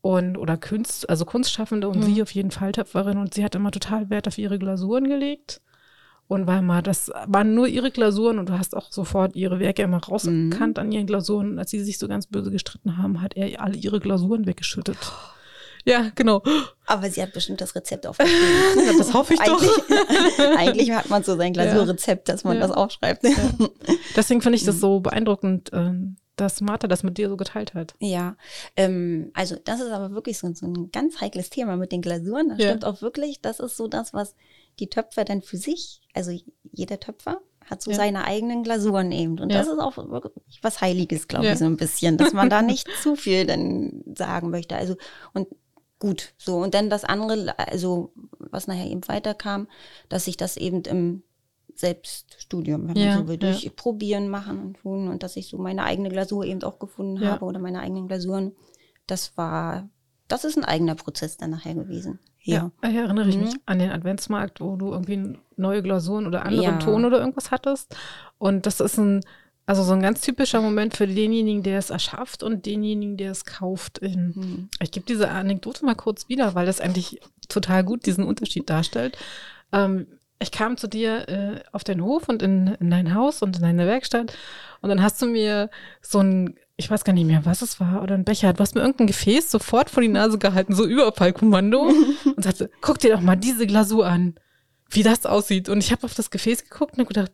und oder Kunst, also Kunstschaffende und Mhm. sie auf jeden Fall Töpferin und sie hat immer total Wert auf ihre Glasuren gelegt. Und weil mal, das waren nur ihre Glasuren und du hast auch sofort ihre Werke immer rausgekannt an ihren Glasuren. Und als sie sich so ganz böse gestritten haben, hat er alle ihre Glasuren weggeschüttet. Ja, genau. Aber sie hat bestimmt das Rezept aufgeschrieben. Das hoffe ich doch. eigentlich, hat man so sein Glasurrezept, dass man Ja. das aufschreibt. Deswegen finde ich das Mhm. so beeindruckend, ähm, dass Martha das mit dir so geteilt hat. Ja, ähm, also das ist aber wirklich so, so ein ganz heikles Thema mit den Glasuren. Das Ja. stimmt auch wirklich. Das ist so das, was die Töpfer dann für sich, also jeder Töpfer hat so Ja. seine eigenen Glasuren eben. Und Ja. das ist auch wirklich was Heiliges, glaube Ja. ich, so ein bisschen, dass man da nicht zu viel dann sagen möchte. Also und gut, so und dann das andere, also was nachher eben weiterkam, dass ich das eben im Selbststudium, wenn man so will, ja. durch Probieren, Machen und Tun und dass ich so meine eigene Glasur eben auch gefunden habe oder meine eigenen Glasuren. Das war, das ist ein eigener Prozess dann nachher gewesen. Ja, Ja. ich erinnere ich Mhm. mich an den Adventsmarkt, wo du irgendwie neue Glasuren oder anderen Ja. Ton oder irgendwas hattest. Und das ist ein, also so ein ganz typischer Moment für denjenigen, der es erschafft und denjenigen, der es kauft. Mhm. Ich gebe diese Anekdote mal kurz wieder, weil das eigentlich total gut diesen Unterschied darstellt. Ähm, ich kam zu dir äh, auf den Hof und in, in dein Haus und in deine Werkstatt und dann hast du mir so ein, ich weiß gar nicht mehr, was es war, oder ein Becher, du hast mir irgendein Gefäß sofort vor die Nase gehalten, so Überfallkommando und sagte, guck dir doch mal diese Glasur an. wie das aussieht. Und ich habe auf das Gefäß geguckt und habe gedacht,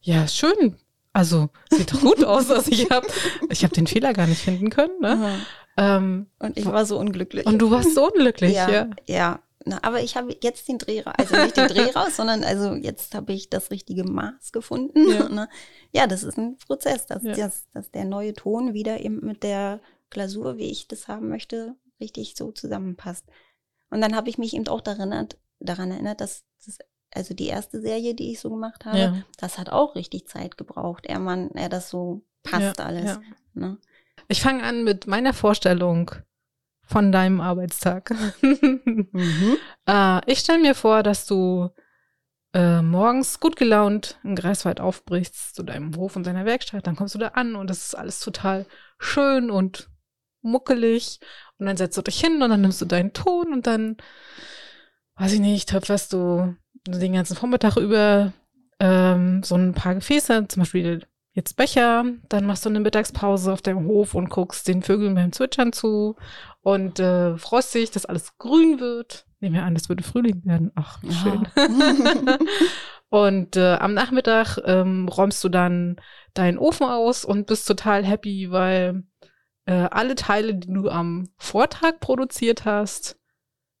ja, schön. Also, sieht doch gut aus. Also ich habe ich hab den Fehler gar nicht finden können. Ne? Ähm, und ich war so unglücklich. Und du warst so unglücklich, ja. Ja, ja. Na, aber ich habe jetzt den Dreh raus, also nicht den Dreh raus, sondern also jetzt habe ich das richtige Maß gefunden. Ja, ne? ja das ist ein Prozess, dass, ja. dass, dass der neue Ton wieder eben mit der Glasur, wie ich das haben möchte, richtig so zusammenpasst. Und dann habe ich mich eben auch daran erinnert, daran erinnert dass das, also die erste Serie, die ich so gemacht habe, ja. das hat auch richtig Zeit gebraucht, er man, er das so passt alles. Ne? Ich fange an mit meiner Vorstellung von deinem Arbeitstag. mhm. äh, ich stelle mir vor, dass du äh, morgens gut gelaunt in Greifswald aufbrichst zu deinem Hof und deiner Werkstatt. Dann kommst du da an und das ist alles total schön und muckelig. Und dann setzt du dich hin und dann nimmst du deinen Ton und dann, weiß ich nicht, töpferst du den ganzen Vormittag über ähm, so ein paar Gefäße, zum Beispiel jetzt Becher, dann machst du eine Mittagspause auf deinem Hof und guckst den Vögeln beim Zwitschern zu und äh, freust dich, dass alles grün wird. Nehmen wir an, das würde Frühling werden. Ach, wie schön. Ja. und äh, am Nachmittag ähm, räumst du dann deinen Ofen aus und bist total happy, weil äh, alle Teile, die du am Vortag produziert hast,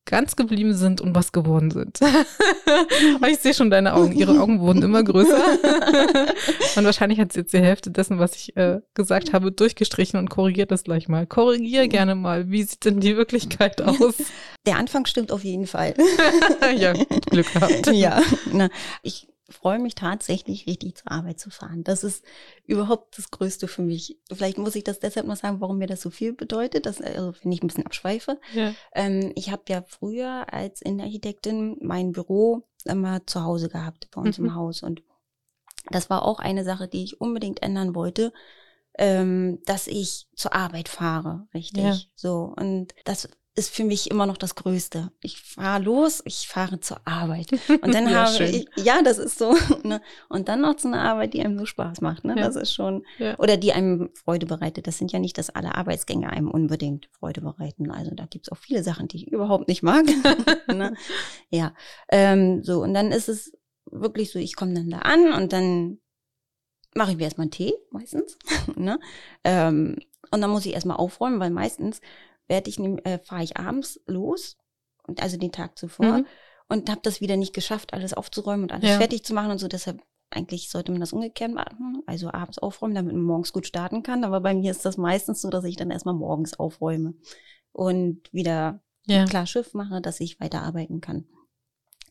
ganz geblieben sind und was geworden sind. ich sehe schon deine Augen. Ihre Augen wurden immer größer. und wahrscheinlich hat sie jetzt die Hälfte dessen, was ich äh, gesagt habe, durchgestrichen und korrigiert das gleich mal. Korrigiere gerne mal. Wie sieht denn die Wirklichkeit aus? Der Anfang stimmt auf jeden Fall. ja, Glück gehabt. Ja, na, ich freue mich tatsächlich, richtig zur Arbeit zu fahren. Das ist überhaupt das Größte für mich. Vielleicht muss ich das deshalb noch sagen, warum mir das so viel bedeutet, dass, also wenn ich ein bisschen abschweife. Ja. Ähm, ich habe ja früher als Innenarchitektin mein Büro immer zu Hause gehabt, bei uns mhm. im Haus. Und das war auch eine Sache, die ich unbedingt ändern wollte, ähm, dass ich zur Arbeit fahre, richtig. Ja. So. Und das ist für mich immer noch das Größte. Ich fahre los, ich fahre zur Arbeit. Und dann ja, habe ich, ja, das ist so. Ne? Und dann noch zu einer Arbeit, die einem so Spaß macht. Ne? Ja. Das ist schon, ja. oder die einem Freude bereitet. Das sind ja nicht, dass alle Arbeitsgänge einem unbedingt Freude bereiten. Also da gibt's auch viele Sachen, die ich überhaupt nicht mag. ne? Ja, ähm, so. Und dann ist es wirklich so, ich komme dann da an und dann mache ich mir erstmal einen Tee, meistens. ne? ähm, und dann muss ich erstmal aufräumen, weil meistens werde ich, äh, fahre ich abends los, und also den Tag zuvor, mhm. und habe das wieder nicht geschafft, alles aufzuräumen und alles ja. fertig zu machen und so. Deshalb eigentlich sollte man das umgekehrt machen, also abends aufräumen, damit man morgens gut starten kann. Aber bei mir ist das meistens so, dass ich dann erstmal morgens aufräume und wieder ja. klar Schiff mache, dass ich weiterarbeiten kann.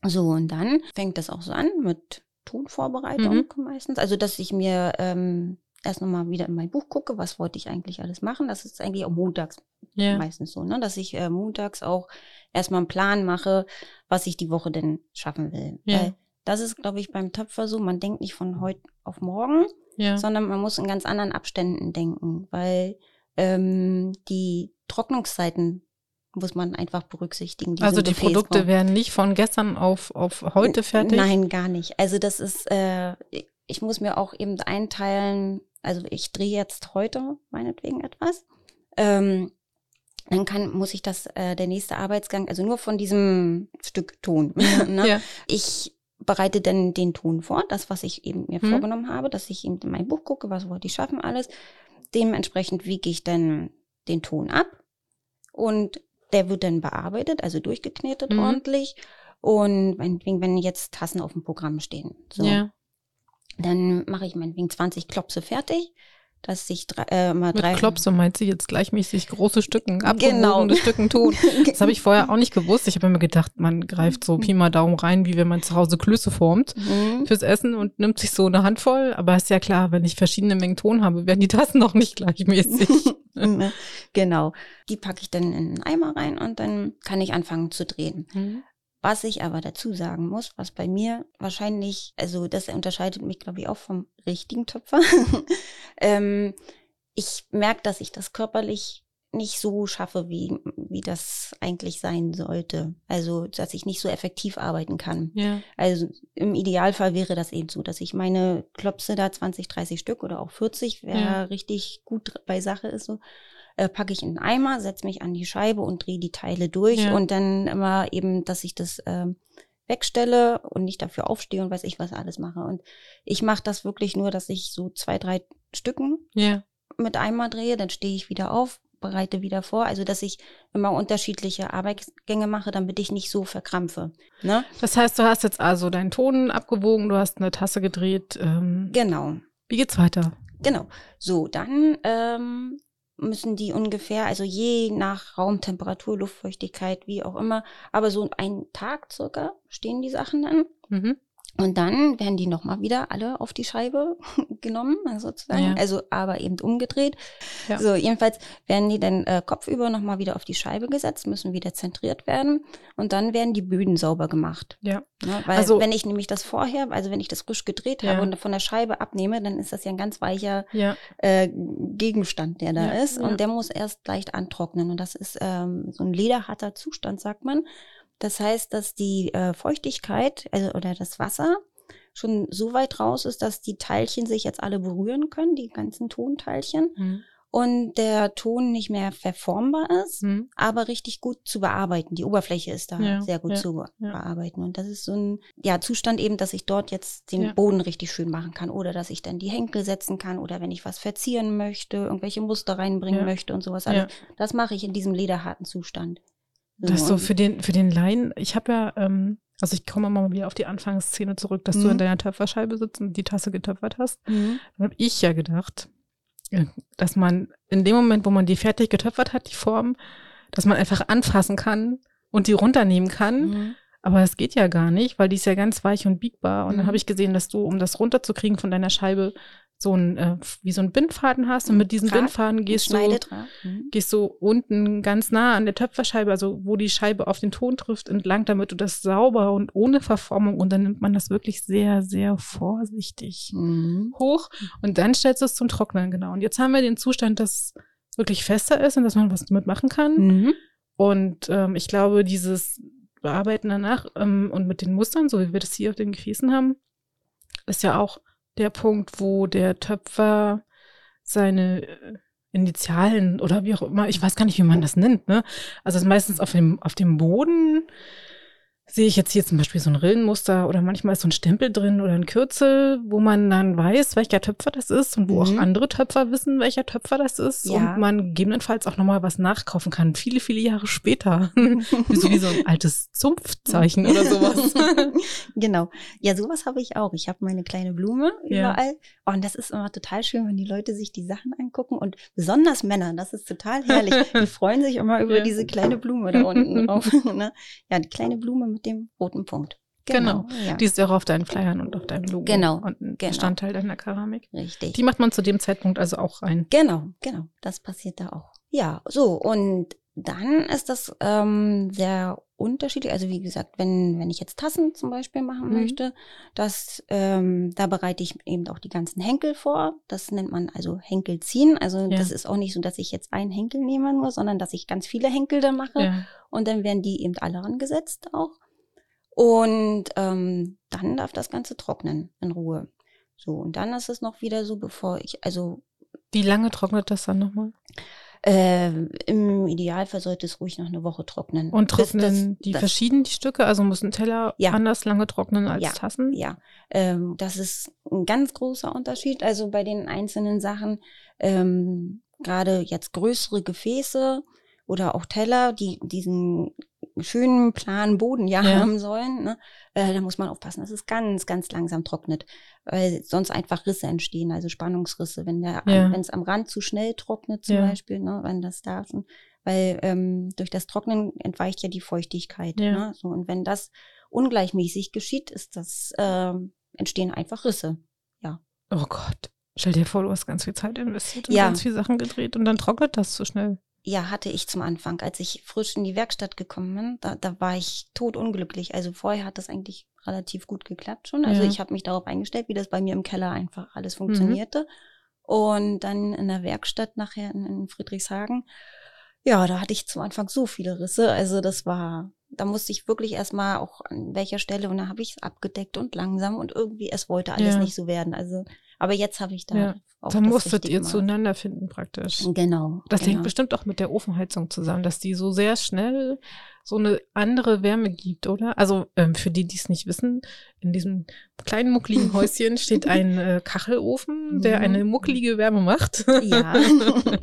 So, und dann fängt das auch so an mit Tonvorbereitung mhm. meistens. Also, dass ich mir ähm, erst nochmal wieder in mein Buch gucke, was wollte ich eigentlich alles machen. Das ist eigentlich auch montags ja. meistens so, ne? dass ich äh, montags auch erstmal einen Plan mache, was ich die Woche denn schaffen will. Ja. Weil das ist, glaube ich, beim Töpfer so, man denkt nicht von heute auf morgen, ja. sondern man muss in ganz anderen Abständen denken, weil ähm, die Trocknungszeiten muss man einfach berücksichtigen. Die also die Produkte werden nicht von gestern auf, auf heute fertig? Nein, gar nicht. Also das ist, äh, ich muss mir auch eben einteilen, also ich drehe jetzt heute meinetwegen etwas. Ähm, dann kann, muss ich das, äh, der nächste Arbeitsgang, also nur von diesem Stück Ton. ne? ja. Ich bereite dann den Ton vor, das, was ich eben mir hm. vorgenommen habe, dass ich eben in mein Buch gucke, was wollte ich schaffen, alles. Dementsprechend wiege ich dann den Ton ab und der wird dann bearbeitet, also durchgeknetet mhm. ordentlich. Und meinetwegen, wenn jetzt Tassen auf dem Programm stehen, so, ja. Dann mache ich meinetwegen 20 Klopse fertig dass ich drei, äh, mal Mit drei. Klopse meint sie jetzt gleichmäßig große Stücken, abgewogene genau. Stücken tun. Das habe ich vorher auch nicht gewusst. Ich habe immer gedacht, man greift so Pi mal Daumen rein, wie wenn man zu Hause Klöße formt mhm. fürs Essen und nimmt sich so eine Handvoll. Aber ist ja klar, wenn ich verschiedene Mengen Ton habe, werden die Tassen noch nicht gleichmäßig. genau. Die packe ich dann in einen Eimer rein und dann kann ich anfangen zu drehen. Mhm. Was ich aber dazu sagen muss, was bei mir wahrscheinlich, also das unterscheidet mich, glaube ich, auch vom richtigen Töpfer. ähm, ich merke, dass ich das körperlich nicht so schaffe, wie, wie das eigentlich sein sollte. Also, dass ich nicht so effektiv arbeiten kann. Ja. Also im Idealfall wäre das eben so, dass ich meine Klopse da 20, 30 Stück oder auch 40, wer ja. richtig gut bei Sache ist, so, äh, packe ich in den Eimer, setze mich an die Scheibe und drehe die Teile durch ja. und dann immer eben, dass ich das äh, wegstelle und nicht dafür aufstehe und weiß ich was alles mache. Und ich mache das wirklich nur, dass ich so zwei, drei Stücken Ja. mit einmal drehe, dann stehe ich wieder auf, bereite wieder vor. Also dass ich immer unterschiedliche Arbeitsgänge mache, damit ich nicht so verkrampfe. Ne? Das heißt, du hast jetzt also deinen Ton abgewogen, du hast eine Tasse gedreht. Ähm, Genau. wie geht's weiter? Genau. So, dann ähm, müssen die ungefähr, also je nach Raumtemperatur, Luftfeuchtigkeit, wie auch immer, aber so einen Tag circa stehen die Sachen dann. Mhm. Und dann werden die nochmal wieder alle auf die Scheibe genommen, sozusagen. Ja. Also aber eben umgedreht. Ja. So, jedenfalls werden die dann äh, kopfüber nochmal wieder auf die Scheibe gesetzt, müssen wieder zentriert werden. Und dann werden die Böden sauber gemacht. Ja. Ne? Weil Also- wenn ich nämlich das vorher, also wenn ich das frisch gedreht Ja. habe und von der Scheibe abnehme, dann ist das ja ein ganz weicher Ja. äh, Gegenstand, der da Ja, ist. ja. Und der muss erst leicht antrocknen. Und das ist ähm, so ein lederharter Zustand, sagt man. Das heißt, dass die äh, Feuchtigkeit also, oder das Wasser schon so weit raus ist, dass die Teilchen sich jetzt alle berühren können, die ganzen Tonteilchen. Mhm. Und der Ton nicht mehr verformbar ist, Mhm. aber richtig gut zu bearbeiten. Die Oberfläche ist da Ja, sehr gut ja, zu be ja. bearbeiten. Und das ist so ein ja, Zustand eben, dass ich dort jetzt den. Boden richtig schön machen kann oder dass ich dann die Henkel setzen kann oder wenn ich was verzieren möchte, irgendwelche Muster reinbringen möchte und sowas alles. Das mache ich in diesem lederharten Zustand. Das ist so für den, für den Laien, ich habe ja, ähm, also ich komme mal wieder auf die Anfangsszene zurück, dass du Mhm. in deiner Töpferscheibe sitzt und die Tasse getöpfert hast. Mhm. Dann habe ich ja gedacht, äh, dass man in dem Moment, wo man die fertig getöpfert hat, die Form, dass man einfach anfassen kann und die runternehmen kann. Mhm. Aber das geht ja gar nicht, weil die ist ja ganz weich und biegbar. Und dann Mhm. habe ich gesehen, dass du, um das runterzukriegen von deiner Scheibe, so ein, äh, wie so ein Bindfaden hast. Und mit diesem Draht, Bindfaden gehst du. Mhm. gehst du unten ganz nah an der Töpferscheibe, also wo die Scheibe auf den Ton trifft, entlang, damit du das sauber und ohne Verformung und dann nimmt man das wirklich sehr, sehr vorsichtig Mhm. hoch und dann stellst du es zum Trocknen, genau. Und jetzt haben wir den Zustand, dass es wirklich fester ist und dass man was damit machen kann. Mhm. Und ähm, ich glaube, dieses Bearbeiten danach ähm, und mit den Mustern, so wie wir das hier auf den Gefäßen haben, ist ja auch der Punkt, wo der Töpfer seine äh, Initialen oder wie auch immer, ich weiß gar nicht, wie man das nennt, ne? Also ist meistens auf dem, auf dem Boden sehe ich jetzt hier zum Beispiel so ein Rillenmuster oder manchmal ist so ein Stempel drin oder ein Kürzel, wo man dann weiß, welcher Töpfer das ist und wo Mhm. auch andere Töpfer wissen, welcher Töpfer das ist Ja. und man gegebenenfalls auch nochmal was nachkaufen kann, viele, viele Jahre später. so, wie so ein altes Zumpfzeichen oder sowas. genau. Ja, sowas habe ich auch. Ich habe meine kleine Blume Ja. überall. Oh, und das ist immer total schön, wenn die Leute sich die Sachen angucken. Und besonders Männer, das ist total herrlich. Die freuen sich immer über Ja. diese kleine Blume da unten drauf. ne? Ja, die kleine Blume mit dem roten Punkt. Genau. Ja. Die ist ja auch auf deinen Flyern und auf deinem Logo. Genau, Und ein genau. Bestandteil deiner Keramik. Richtig. Die macht man zu dem Zeitpunkt also auch rein. Genau, genau. Das passiert da auch. Ja, so. Und dann ist das ähm, sehr unterschiedlich. Also wie gesagt, wenn, wenn ich jetzt Tassen zum Beispiel machen Mhm. möchte, das, ähm, da bereite ich eben auch die ganzen Henkel vor. Das nennt man also Henkel ziehen. Also Ja. das ist auch nicht so, dass ich jetzt einen Henkel nehme nur, sondern dass ich ganz viele Henkel da mache. Ja. Und dann werden die eben alle rangesetzt auch. Und ähm, dann darf das Ganze trocknen in Ruhe. So, und dann ist es noch wieder so, bevor ich, also Wie lange trocknet das dann nochmal? äh, Im Idealfall sollte es ruhig noch eine Woche trocknen. Und trocknen das- die das- verschieden die Stücke? Also muss ein Teller Ja. anders lange trocknen als Ja. Tassen? Ja, ähm, das ist ein ganz großer Unterschied. Also bei den einzelnen Sachen, ähm, gerade jetzt größere Gefäße oder auch Teller, die diesen schönen planen Boden ja, Ja. haben sollen, ne? äh, da muss man aufpassen, dass es ganz, ganz langsam trocknet, weil sonst einfach Risse entstehen, also Spannungsrisse, wenn der, Ja. wenn es am Rand zu schnell trocknet zum Ja. Beispiel, ne? wenn das da schon, weil ähm, durch das Trocknen entweicht ja die Feuchtigkeit. Ja. Ne? So, und wenn das ungleichmäßig geschieht, ist das, ähm, entstehen einfach Risse. Oh Gott. Stell dir vor, du hast ganz viel Zeit investiert und Ja. ganz viele Sachen gedreht und dann trocknet das zu schnell. Ja, hatte ich zum Anfang, als ich frisch in die Werkstatt gekommen bin, da, da war ich totunglücklich. Also vorher hat das eigentlich relativ gut geklappt schon. Also Ja. ich habe mich darauf eingestellt, wie das bei mir im Keller einfach Mhm. alles funktionierte. Und dann in der Werkstatt nachher in, in Friedrichshagen, ja, da hatte ich zum Anfang so viele Risse. Also das war, da musste ich wirklich erstmal auch an welcher Stelle und da habe ich es abgedeckt und langsam und irgendwie, es wollte alles Ja. nicht so werden. Also, Aber jetzt habe ich da Ja. auch Da das musstet ihr gemacht. zueinander finden praktisch. Genau. Das genau. hängt bestimmt auch mit der Ofenheizung zusammen, dass die so sehr schnell so eine andere Wärme gibt, oder? Also ähm, für die, die es nicht wissen, in diesem kleinen muckligen Häuschen steht ein äh, Kachelofen, der Mhm. eine muckelige Wärme macht. Ja. Ja.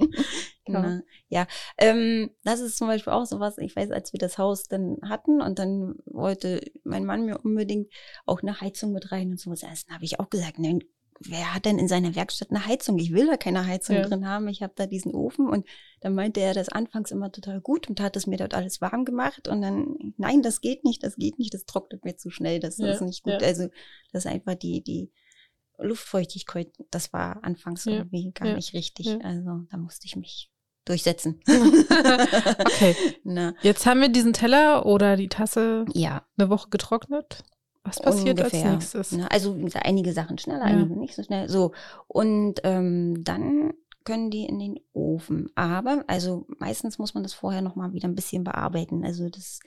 genau. Ja. Ähm, das ist zum Beispiel auch sowas, ich weiß, als wir das Haus dann hatten und dann wollte mein Mann mir unbedingt auch eine Heizung mit rein und sowas. Erst habe ich auch gesagt, nein, wer hat denn in seiner Werkstatt eine Heizung? Ich will da keine Heizung Ja. drin haben. Ich habe da diesen Ofen und dann meinte er das anfangs immer total gut und hat es mir dort alles warm gemacht und dann, nein, das geht nicht, das geht nicht, das trocknet mir zu schnell, das Ja, ist nicht gut. ja. Also das ist einfach die, die Luftfeuchtigkeit, das war anfangs irgendwie gar nicht richtig. Also da musste ich mich durchsetzen. okay, Na, jetzt haben wir diesen Teller oder die Tasse ja, eine Woche getrocknet. Was passiert ungefähr. als nächstes? Na, also einige Sachen schneller, Ja. einige nicht so schnell. So. Und ähm, dann können die in den Ofen. Aber, also meistens muss man das vorher nochmal wieder ein bisschen bearbeiten. Also das,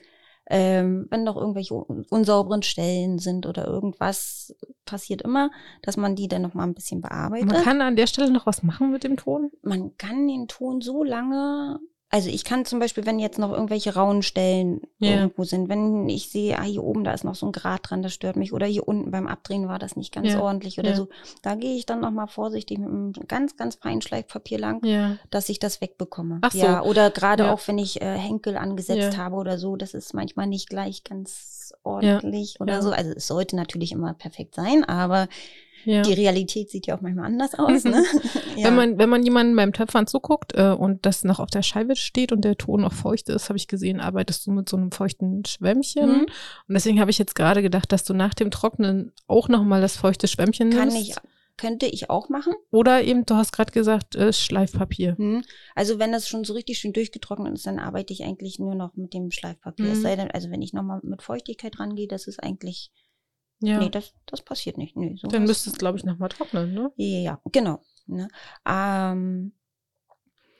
ähm, wenn noch irgendwelche un- unsauberen Stellen sind oder irgendwas, passiert immer, dass man die dann nochmal ein bisschen bearbeitet. Man kann an der Stelle noch was machen mit dem Ton? man kann den Ton so lange, also ich kann zum Beispiel, wenn jetzt noch irgendwelche rauen Stellen Ja. irgendwo sind, wenn ich sehe, ah, hier oben, da ist noch so ein Grat dran, das stört mich, oder hier unten beim Abdrehen war das nicht ganz Ja. ordentlich oder Ja. so, da gehe ich dann nochmal vorsichtig mit einem ganz, ganz feinen Schleifpapier lang, dass ich das wegbekomme. Ach so. Ja, oder gerade Ja. auch, wenn ich äh, Henkel angesetzt habe oder so, das ist manchmal nicht gleich ganz ordentlich oder so. Also es sollte natürlich immer perfekt sein, aber ja. die Realität sieht ja auch manchmal anders aus. Ne? ja. Wenn man, wenn man jemandem beim Töpfern zuguckt äh, und das noch auf der Scheibe steht und der Ton noch feucht ist, habe ich gesehen, arbeitest du mit so einem feuchten Schwämmchen. Mhm. Und deswegen habe ich jetzt gerade gedacht, dass du nach dem Trocknen auch nochmal das feuchte Schwämmchen Kann nimmst. ich, könnte ich auch machen. Oder eben, du hast gerade gesagt, äh, Schleifpapier. Hm. Also wenn das schon so richtig schön durchgetrocknet ist, dann arbeite ich eigentlich nur noch mit dem Schleifpapier. Mhm. Es sei denn, also wenn ich nochmal mit Feuchtigkeit rangehe, das ist eigentlich, Ja. nee, das, das passiert nicht. Nee, sowas- Dann müsste es, glaube ich, nochmal trocknen, ne? Ja, ja, genau. Ne? Ähm,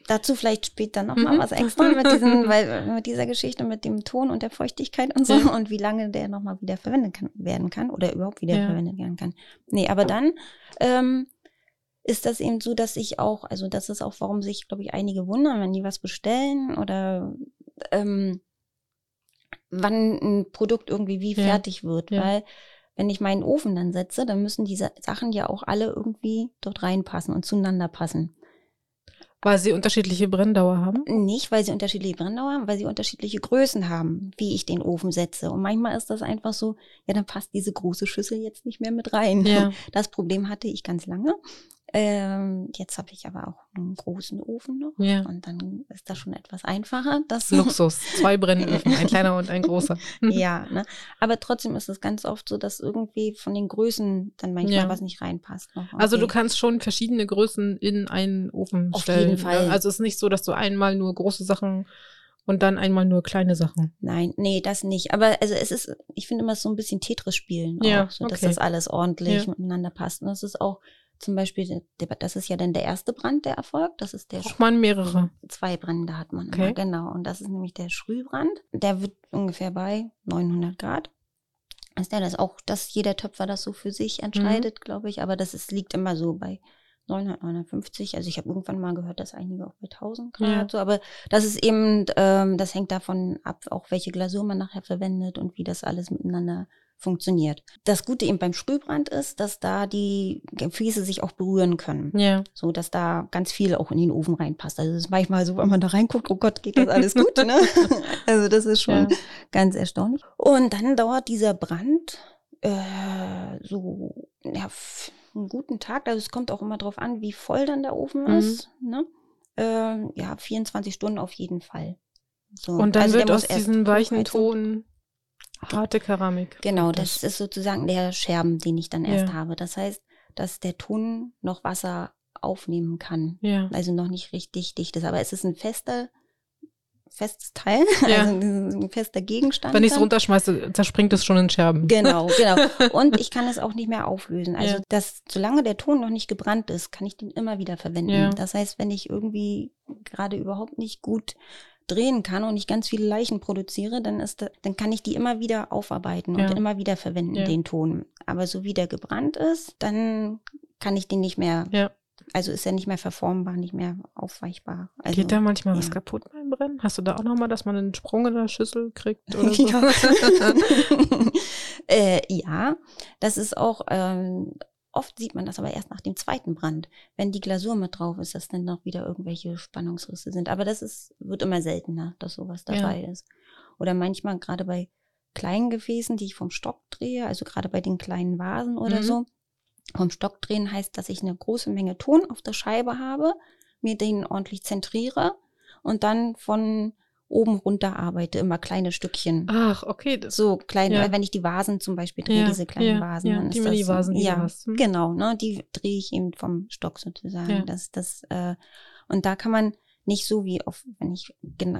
dazu vielleicht später nochmal Mhm. was extra mit, diesen, weil, mit dieser Geschichte mit dem Ton und der Feuchtigkeit und so Ja. und wie lange der nochmal wieder verwendet kann, werden kann oder überhaupt wieder Ja. verwendet werden kann. Nee, aber dann ähm, ist das eben so, dass ich auch, also das ist auch, warum sich, glaube ich, einige wundern, wenn die was bestellen oder ähm, wann ein Produkt irgendwie wie Ja. fertig wird, weil wenn ich meinen Ofen dann setze, dann müssen diese Sachen ja auch alle irgendwie dort reinpassen und zueinander passen. Weil sie unterschiedliche Brenndauer haben. Nicht, weil sie unterschiedliche Brenndauer haben, weil sie unterschiedliche Größen haben, wie ich den Ofen setze. Und manchmal ist das einfach so, ja, dann passt diese große Schüssel jetzt nicht mehr mit rein. Ja. Das Problem hatte ich ganz lange. Ähm, jetzt habe ich aber auch einen großen Ofen noch. Ja. Und dann ist das schon etwas einfacher. Das Luxus. Zwei Brennöfen, ein kleiner und ein großer. ja, ne? Aber trotzdem ist es ganz oft so, dass irgendwie von den Größen dann manchmal Ja. was nicht reinpasst. Noch. Also du Okay. kannst schon verschiedene Größen in einen Ofen Auf stellen. jeden Fall. Ne? Also es ist nicht so, dass du einmal nur große Sachen und dann einmal nur kleine Sachen. Nein, nee, das nicht. Aber also es ist, ich finde immer so ein bisschen Tetris spielen Ja, auch, so dass okay. das alles ordentlich Ja. miteinander passt. Und das ist auch zum Beispiel, das ist ja dann der erste Brand, der erfolgt. Das ist der Braucht man mehrere. zwei Brände hat man Okay. immer, genau. Und das ist nämlich der Schrühbrand. Der wird ungefähr bei 900 Grad. Also der das auch, dass jeder Töpfer das so für sich entscheidet, glaube ich. Aber das ist, liegt immer so bei 900, 950. Also ich habe irgendwann mal gehört, dass einige auch bei 1000 Grad Ja. so. Aber das ist eben, ähm, das hängt davon ab, auch welche Glasur man nachher verwendet und wie das alles miteinander funktioniert. Das Gute eben beim Sprühbrand ist, dass da die Gefäße sich auch berühren können Ja. so dass da ganz viel auch in den Ofen reinpasst. Also es ist manchmal so, wenn man da reinguckt, oh Gott, geht das alles gut, ne? Also das ist schon Ja. ganz erstaunlich. Und dann dauert dieser Brand äh, so ja, einen guten Tag. Also es kommt auch immer drauf an, wie voll dann der Ofen Mhm. ist. Ne? Ähm, ja, 24 Stunden auf jeden Fall. So. Und dann Also wird aus diesem weichen Hochheizung- Ton harte Keramik. Genau, Das- das ist sozusagen der Scherben, den ich dann erst Ja. habe. Das heißt, dass der Ton noch Wasser aufnehmen kann. Ja. Also noch nicht richtig dicht ist. Aber es ist ein fester, festes Teil, Ja. also ein fester Gegenstand. Wenn ich es runterschmeiße, zerspringt es schon in Scherben. Genau, genau. Und ich kann es auch nicht mehr auflösen. Also, Ja. das, solange der Ton noch nicht gebrannt ist, kann ich den immer wieder verwenden. Ja. Das heißt, wenn ich irgendwie gerade überhaupt nicht gut drehen kann und ich ganz viele Leichen produziere, dann ist da, dann kann ich die immer wieder aufarbeiten Ja. und immer wieder verwenden, Ja. den Ton. Aber so wie der gebrannt ist, dann kann ich den nicht mehr, Ja. also ist er nicht mehr verformbar, nicht mehr aufweichbar. Also, Geht da manchmal was ja. kaputt beim Brennen? Hast du da auch nochmal, dass man einen Sprung in der Schüssel kriegt oder so? Ja. äh, ja, das ist auch, ähm, oft sieht man das aber erst nach dem zweiten Brand. Wenn die Glasur mit drauf ist, dass dann noch wieder irgendwelche Spannungsrisse sind. Aber das ist, wird immer seltener, dass sowas Ja. dabei ist. Oder manchmal gerade bei kleinen Gefäßen, die ich vom Stock drehe, also gerade bei den kleinen Vasen oder Mhm. so. Vom Stock drehen heißt, dass ich eine große Menge Ton auf der Scheibe habe, mir den ordentlich zentriere und dann von oben runter arbeite, immer kleine Stückchen. Ach, okay. Das, So klein, Ja. wenn ich die Vasen zum Beispiel drehe, Ja, diese kleinen ja, Vasen, ja, dann die ist das die du ja, hm? genau, ne, die drehe ich eben vom Stock sozusagen. Das, das, äh, und da kann man nicht so wie auf, wenn ich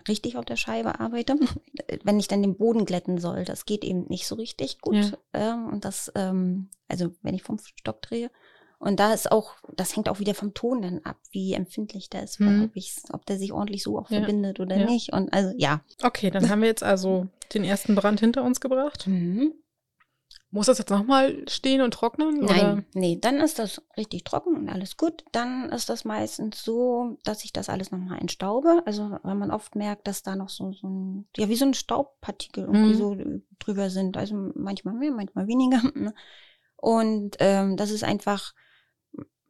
richtig auf der Scheibe arbeite, wenn ich dann den Boden glätten soll, das geht eben nicht so richtig gut. Ähm, und das, ähm, also wenn ich vom Stock drehe. Und da ist auch, das hängt auch wieder vom Ton dann ab, wie empfindlich der ist, Mhm. ob, ob der sich ordentlich so auch Ja. verbindet oder Ja. nicht. Und also ja. okay, dann haben wir jetzt also den ersten Brand hinter uns gebracht. Mhm. Muss das jetzt nochmal stehen und trocknen? Nein, Oder? nee, dann ist das richtig trocken und alles gut. Dann ist das meistens so, dass ich das alles nochmal entstaube. Also weil man oft merkt, dass da noch so, so ein, ja, wie so ein Staubpartikel irgendwie Mhm. so drüber sind. Also manchmal mehr, manchmal weniger. ne? Und ähm, das ist einfach,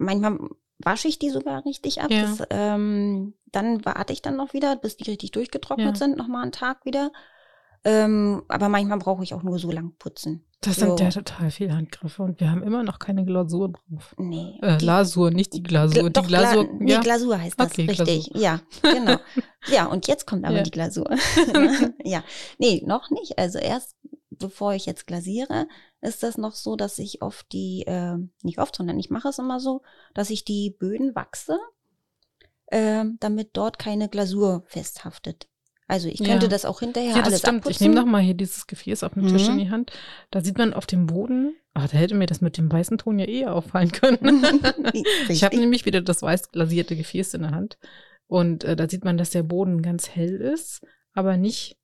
manchmal wasche ich die sogar richtig ab. Ja. Das, ähm, dann warte ich dann noch wieder, bis die richtig durchgetrocknet Ja. sind, nochmal einen Tag wieder. Ähm, aber manchmal brauche ich auch nur so lang putzen. Das So. sind ja total viele Handgriffe und wir haben immer noch keine Glasur drauf. Nee. Äh, die- Lasur, nicht die Glasur. Gla- die doch, Glasur, Gla nee, ja. Glasur heißt das, Okay, richtig. Ja, genau. ja, und jetzt kommt aber Ja. die Glasur. ja, nee, noch nicht. Also erst bevor ich jetzt glasiere, ist das noch so, dass ich oft die, äh, nicht oft, sondern ich mache es immer so, dass ich die Böden wachse, äh, damit dort keine Glasur festhaftet. Also ich könnte Ja. das auch hinterher Ja, das alles stimmt. abputzen. Ich nehme nochmal hier dieses Gefäß auf dem Tisch Mhm. in die Hand. Da sieht man auf dem Boden, ach, da hätte mir das mit dem weißen Ton ja eher auffallen können. ich habe nämlich wieder das weiß glasierte Gefäß in der Hand. Und äh, da sieht man, dass der Boden ganz hell ist, aber nicht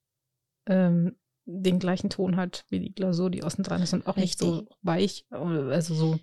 ähm, den gleichen Ton hat wie die Glasur, die außen dran ist und auch nicht so Richtig. weich, äh, also so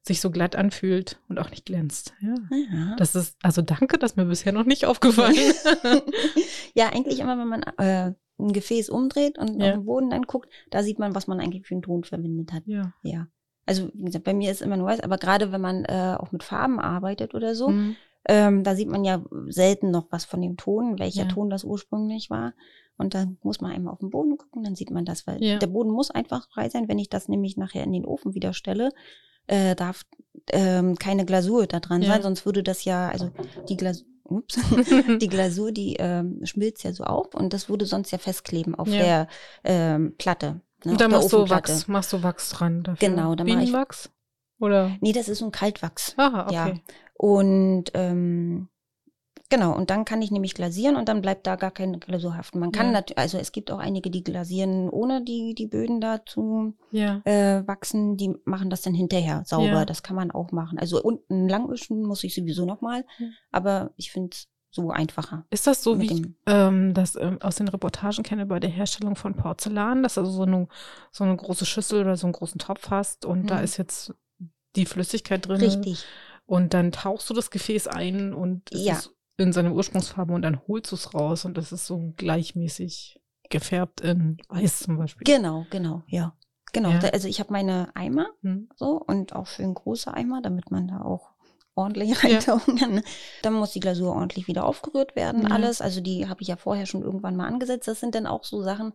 sich so glatt anfühlt und auch nicht glänzt. Ja. Ja. Das ist, also danke, das ist mir bisher noch nicht aufgefallen. ja, eigentlich immer, wenn man äh, ein Gefäß umdreht und Ja. auf den Boden dann guckt, da sieht man, was man eigentlich für einen Ton verwendet hat. ja. Ja. Also, wie gesagt, bei mir ist immer nur weiß, aber gerade wenn man äh, auch mit Farben arbeitet oder so, Hm. ähm, da sieht man ja selten noch was von dem Ton, welcher Ja. Ton das ursprünglich war. Und dann muss man einmal auf den Boden gucken, dann sieht man das, weil Ja. der Boden muss einfach frei sein. Wenn ich das nämlich nachher in den Ofen wieder stelle, äh, darf ähm, keine Glasur da dran Ja. sein, sonst würde das ja, also die Glasur, ups, die Glasur, die ähm, schmilzt ja so auf und das würde sonst ja festkleben auf Ja. der ähm, Platte. Ne, Und dann der machst du. Wachs, machst du Wachs dran dafür. Genau, dann mach ich- Bienenwachs? Oder? Nee, das ist so ein Kaltwachs. Aha, okay. Ja. Und ähm, genau, und dann kann ich nämlich glasieren und dann bleibt da gar keine Glasur haften. Man kann Ja. natürlich, also es gibt auch einige, die glasieren, ohne die, die Böden da zu Ja. äh, wachsen, die machen das dann hinterher sauber. Ja. Das kann man auch machen. Also unten langwischen muss ich sowieso nochmal, Ja. aber ich finde es so einfacher. Ist das so, wie ich ähm, das ähm, aus den Reportagen kenne bei der Herstellung von Porzellan, dass du also so eine, so eine große Schüssel oder so einen großen Topf hast und da Mhm. ist jetzt die Flüssigkeit drin. Richtig. Und dann tauchst du das Gefäß ein und Ja. ist in seine Ursprungsfarbe und dann holst du es raus und das ist so gleichmäßig gefärbt in weiß zum Beispiel. Genau, genau, ja. Genau. Ja. Da, also ich habe meine Eimer Hm. so und auch schön große Eimer, damit man da auch ordentlich Ja. reintauchen kann. ne? Dann muss die Glasur ordentlich wieder aufgerührt werden, Ja. alles. Also die habe ich ja vorher schon irgendwann mal angesetzt. Das sind dann auch so Sachen,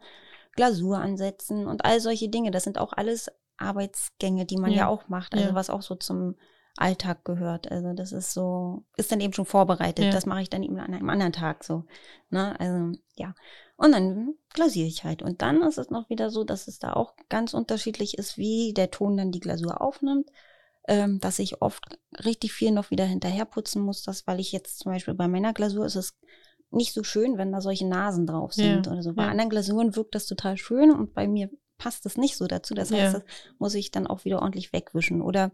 Glasur ansetzen und all solche Dinge. Das sind auch alles Arbeitsgänge, die man ja, Ja. auch macht, also Ja. was auch so zum Alltag gehört. Also das ist so, ist dann eben schon vorbereitet. Ja. Das mache ich dann eben an einem anderen Tag so. Ne? Also ja. Und dann glasiere ich halt. Und dann ist es noch wieder so, dass es da auch ganz unterschiedlich ist, wie der Ton dann die Glasur aufnimmt. Ähm, dass ich oft richtig viel noch wieder hinterher putzen muss, das, weil ich jetzt zum Beispiel bei meiner Glasur ist es nicht so schön, wenn da solche Nasen drauf sind Ja, oder so. Bei ja. anderen Glasuren wirkt das total schön und bei mir passt das nicht so dazu. Das heißt, das muss ich dann auch wieder ordentlich wegwischen. Oder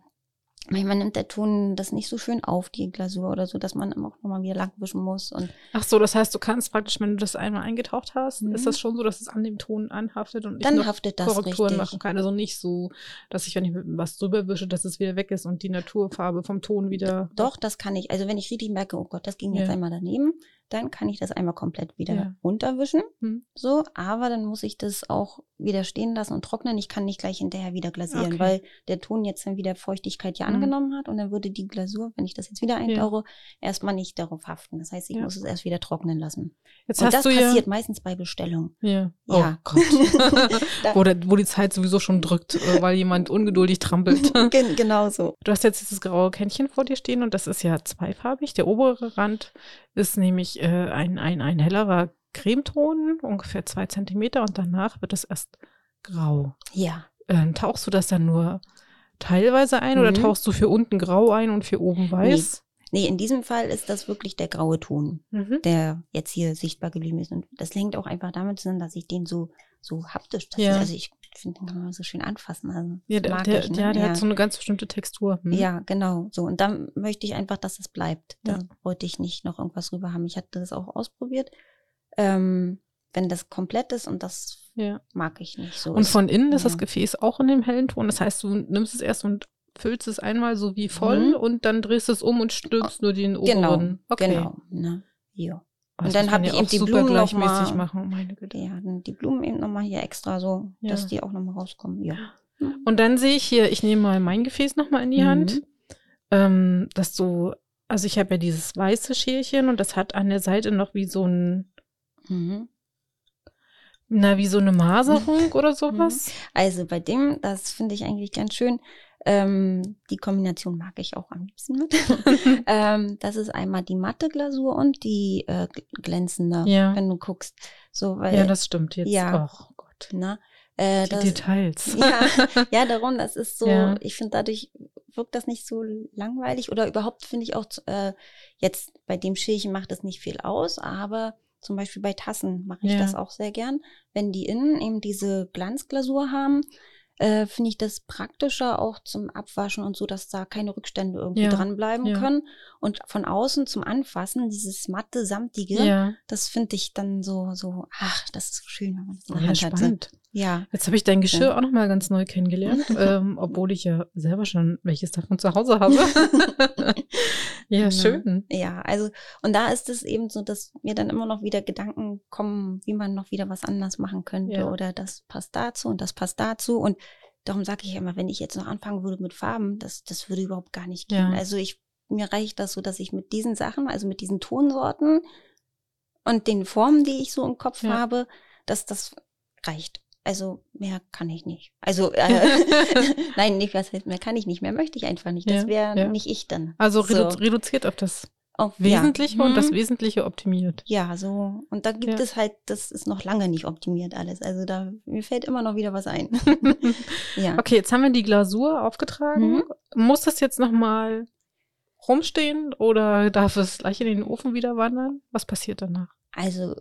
manchmal nimmt der Ton das nicht so schön auf, die Glasur oder so, dass man immer auch nochmal wieder langwischen muss. Und Ach so, das heißt, du kannst praktisch, wenn du das einmal eingetaucht hast, Mhm. ist das schon so, dass es an dem Ton anhaftet und ich dann haftet das Korrekturen richtig. machen kann. Also nicht so, dass ich, wenn ich mit was drüber wische, dass es wieder weg ist und die Naturfarbe vom Ton wieder. Doch, das kann ich. Also wenn ich richtig merke, oh Gott, das ging jetzt Ja. einmal daneben, dann kann ich das einmal komplett wieder Ja. runterwischen. Hm. So, aber dann muss ich das auch wieder stehen lassen und trocknen. Ich kann nicht gleich hinterher wieder glasieren, Okay. weil der Ton jetzt dann wieder Feuchtigkeit ja Mhm. angenommen hat und dann würde die Glasur, wenn ich das jetzt wieder eintauche, erstmal nicht darauf haften. Das heißt, ich Ja. muss es erst wieder trocknen lassen. Jetzt und hast das du ja. passiert meistens bei Bestellung. Ja. Ja. Oh Gott. Da- wo, der, wo die Zeit sowieso schon drückt, äh, weil jemand ungeduldig trampelt. Gen genau so. Du hast jetzt dieses graue Kännchen vor dir stehen und das ist ja zweifarbig. Der obere Rand ist nämlich äh, ein, ein, ein hellerer Cremeton, ungefähr zwei Zentimeter und danach wird es erst grau. Ja. Ähm, tauchst du das dann nur teilweise ein oder Mhm. tauchst du für unten grau ein und für oben weiß? Nee, in diesem Fall ist das wirklich der graue Ton. Mhm. der jetzt hier sichtbar geblieben ist. Und das hängt auch einfach damit zusammen, dass ich den so, so haptisch, Ja. ist, also ich finde, den kann man so schön anfassen. Also Ja, der, mag der, ich, ne? ja, der ja. hat so eine ganz bestimmte Textur. Hm? ja, genau. So. Und dann möchte ich einfach, dass es bleibt. Da Ja. wollte ich nicht noch irgendwas rüber haben. Ich hatte das auch ausprobiert. Ähm, wenn das komplett ist und das ja. mag ich nicht so. Und von innen ist das. Gefäß auch in dem hellen Ton. Das heißt, du nimmst es erst und füllst es einmal so wie voll Mhm. und dann drehst es um und stülpst nur den Genau, oberen. Okay. genau. Ne? Ja. Oh, das Und dann muss hab man ich ja eben die Blumen noch mal- machen. Meine Güte. Ja, die Blumen eben nochmal hier extra so, Ja. dass die auch nochmal rauskommen. Ja. Und dann sehe ich hier, ich nehme mal mein Gefäß nochmal in die Mhm. Hand, ähm, dass du, also ich habe ja dieses weiße Schälchen und das hat an der Seite noch wie so ein, Mhm. na, wie so eine Maserung oder sowas. Also bei dem, das finde ich eigentlich ganz schön. Ähm, die Kombination mag ich auch am liebsten mit. ähm, das ist einmal die matte Glasur und die äh, gl- glänzende, Ja. wenn du guckst. So, weil, Ja, das stimmt jetzt. Ja. Oh Gott. ne, äh, Die das, Details. ja, ja, darum, das ist so, Ja. ich finde dadurch wirkt das nicht so langweilig oder überhaupt finde ich auch äh, jetzt bei dem Schälchen macht das nicht viel aus, aber zum Beispiel bei Tassen mache ich Ja. das auch sehr gern. Wenn die innen eben diese Glanzglasur haben, äh, finde ich das praktischer auch zum Abwaschen und so, dass da keine Rückstände irgendwie Ja. dranbleiben Ja. können. Und von außen zum Anfassen, dieses matte, samtige, Ja, das finde ich dann so, so, ach, das ist so schön, wenn man das in der Hand hat. Ja. Jetzt habe ich dein Geschirr auch noch mal ganz neu kennengelernt, ähm, obwohl ich ja selber schon welches davon zu Hause habe. ja, Genau. schön. Ja, also, und da ist es eben so, dass mir dann immer noch wieder Gedanken kommen, wie man noch wieder was anders machen könnte Ja. oder das passt dazu und das passt dazu und darum sage ich immer, wenn ich jetzt noch anfangen würde mit Farben, das, das würde überhaupt gar nicht gehen. Ja. Also ich, mir reicht das so, dass ich mit diesen Sachen, also mit diesen Tonsorten und den Formen, die ich so im Kopf Ja. habe, dass das reicht. Also mehr kann ich nicht. Also äh, nein, nicht was heißt, mehr kann ich nicht, mehr möchte ich einfach nicht. Das Ja, wäre ja. nicht ich dann. Also So. redu reduziert auf das Auf, Wesentliche ja. und das Hm. Wesentliche optimiert. Ja, so. Und da gibt Ja. es halt, das ist noch lange nicht optimiert alles. Also da, mir fällt immer noch wieder was ein. ja. Okay, jetzt haben wir die Glasur aufgetragen. Mhm. Muss das jetzt noch mal rumstehen oder darf es gleich in den Ofen wieder wandern? Was passiert danach? Also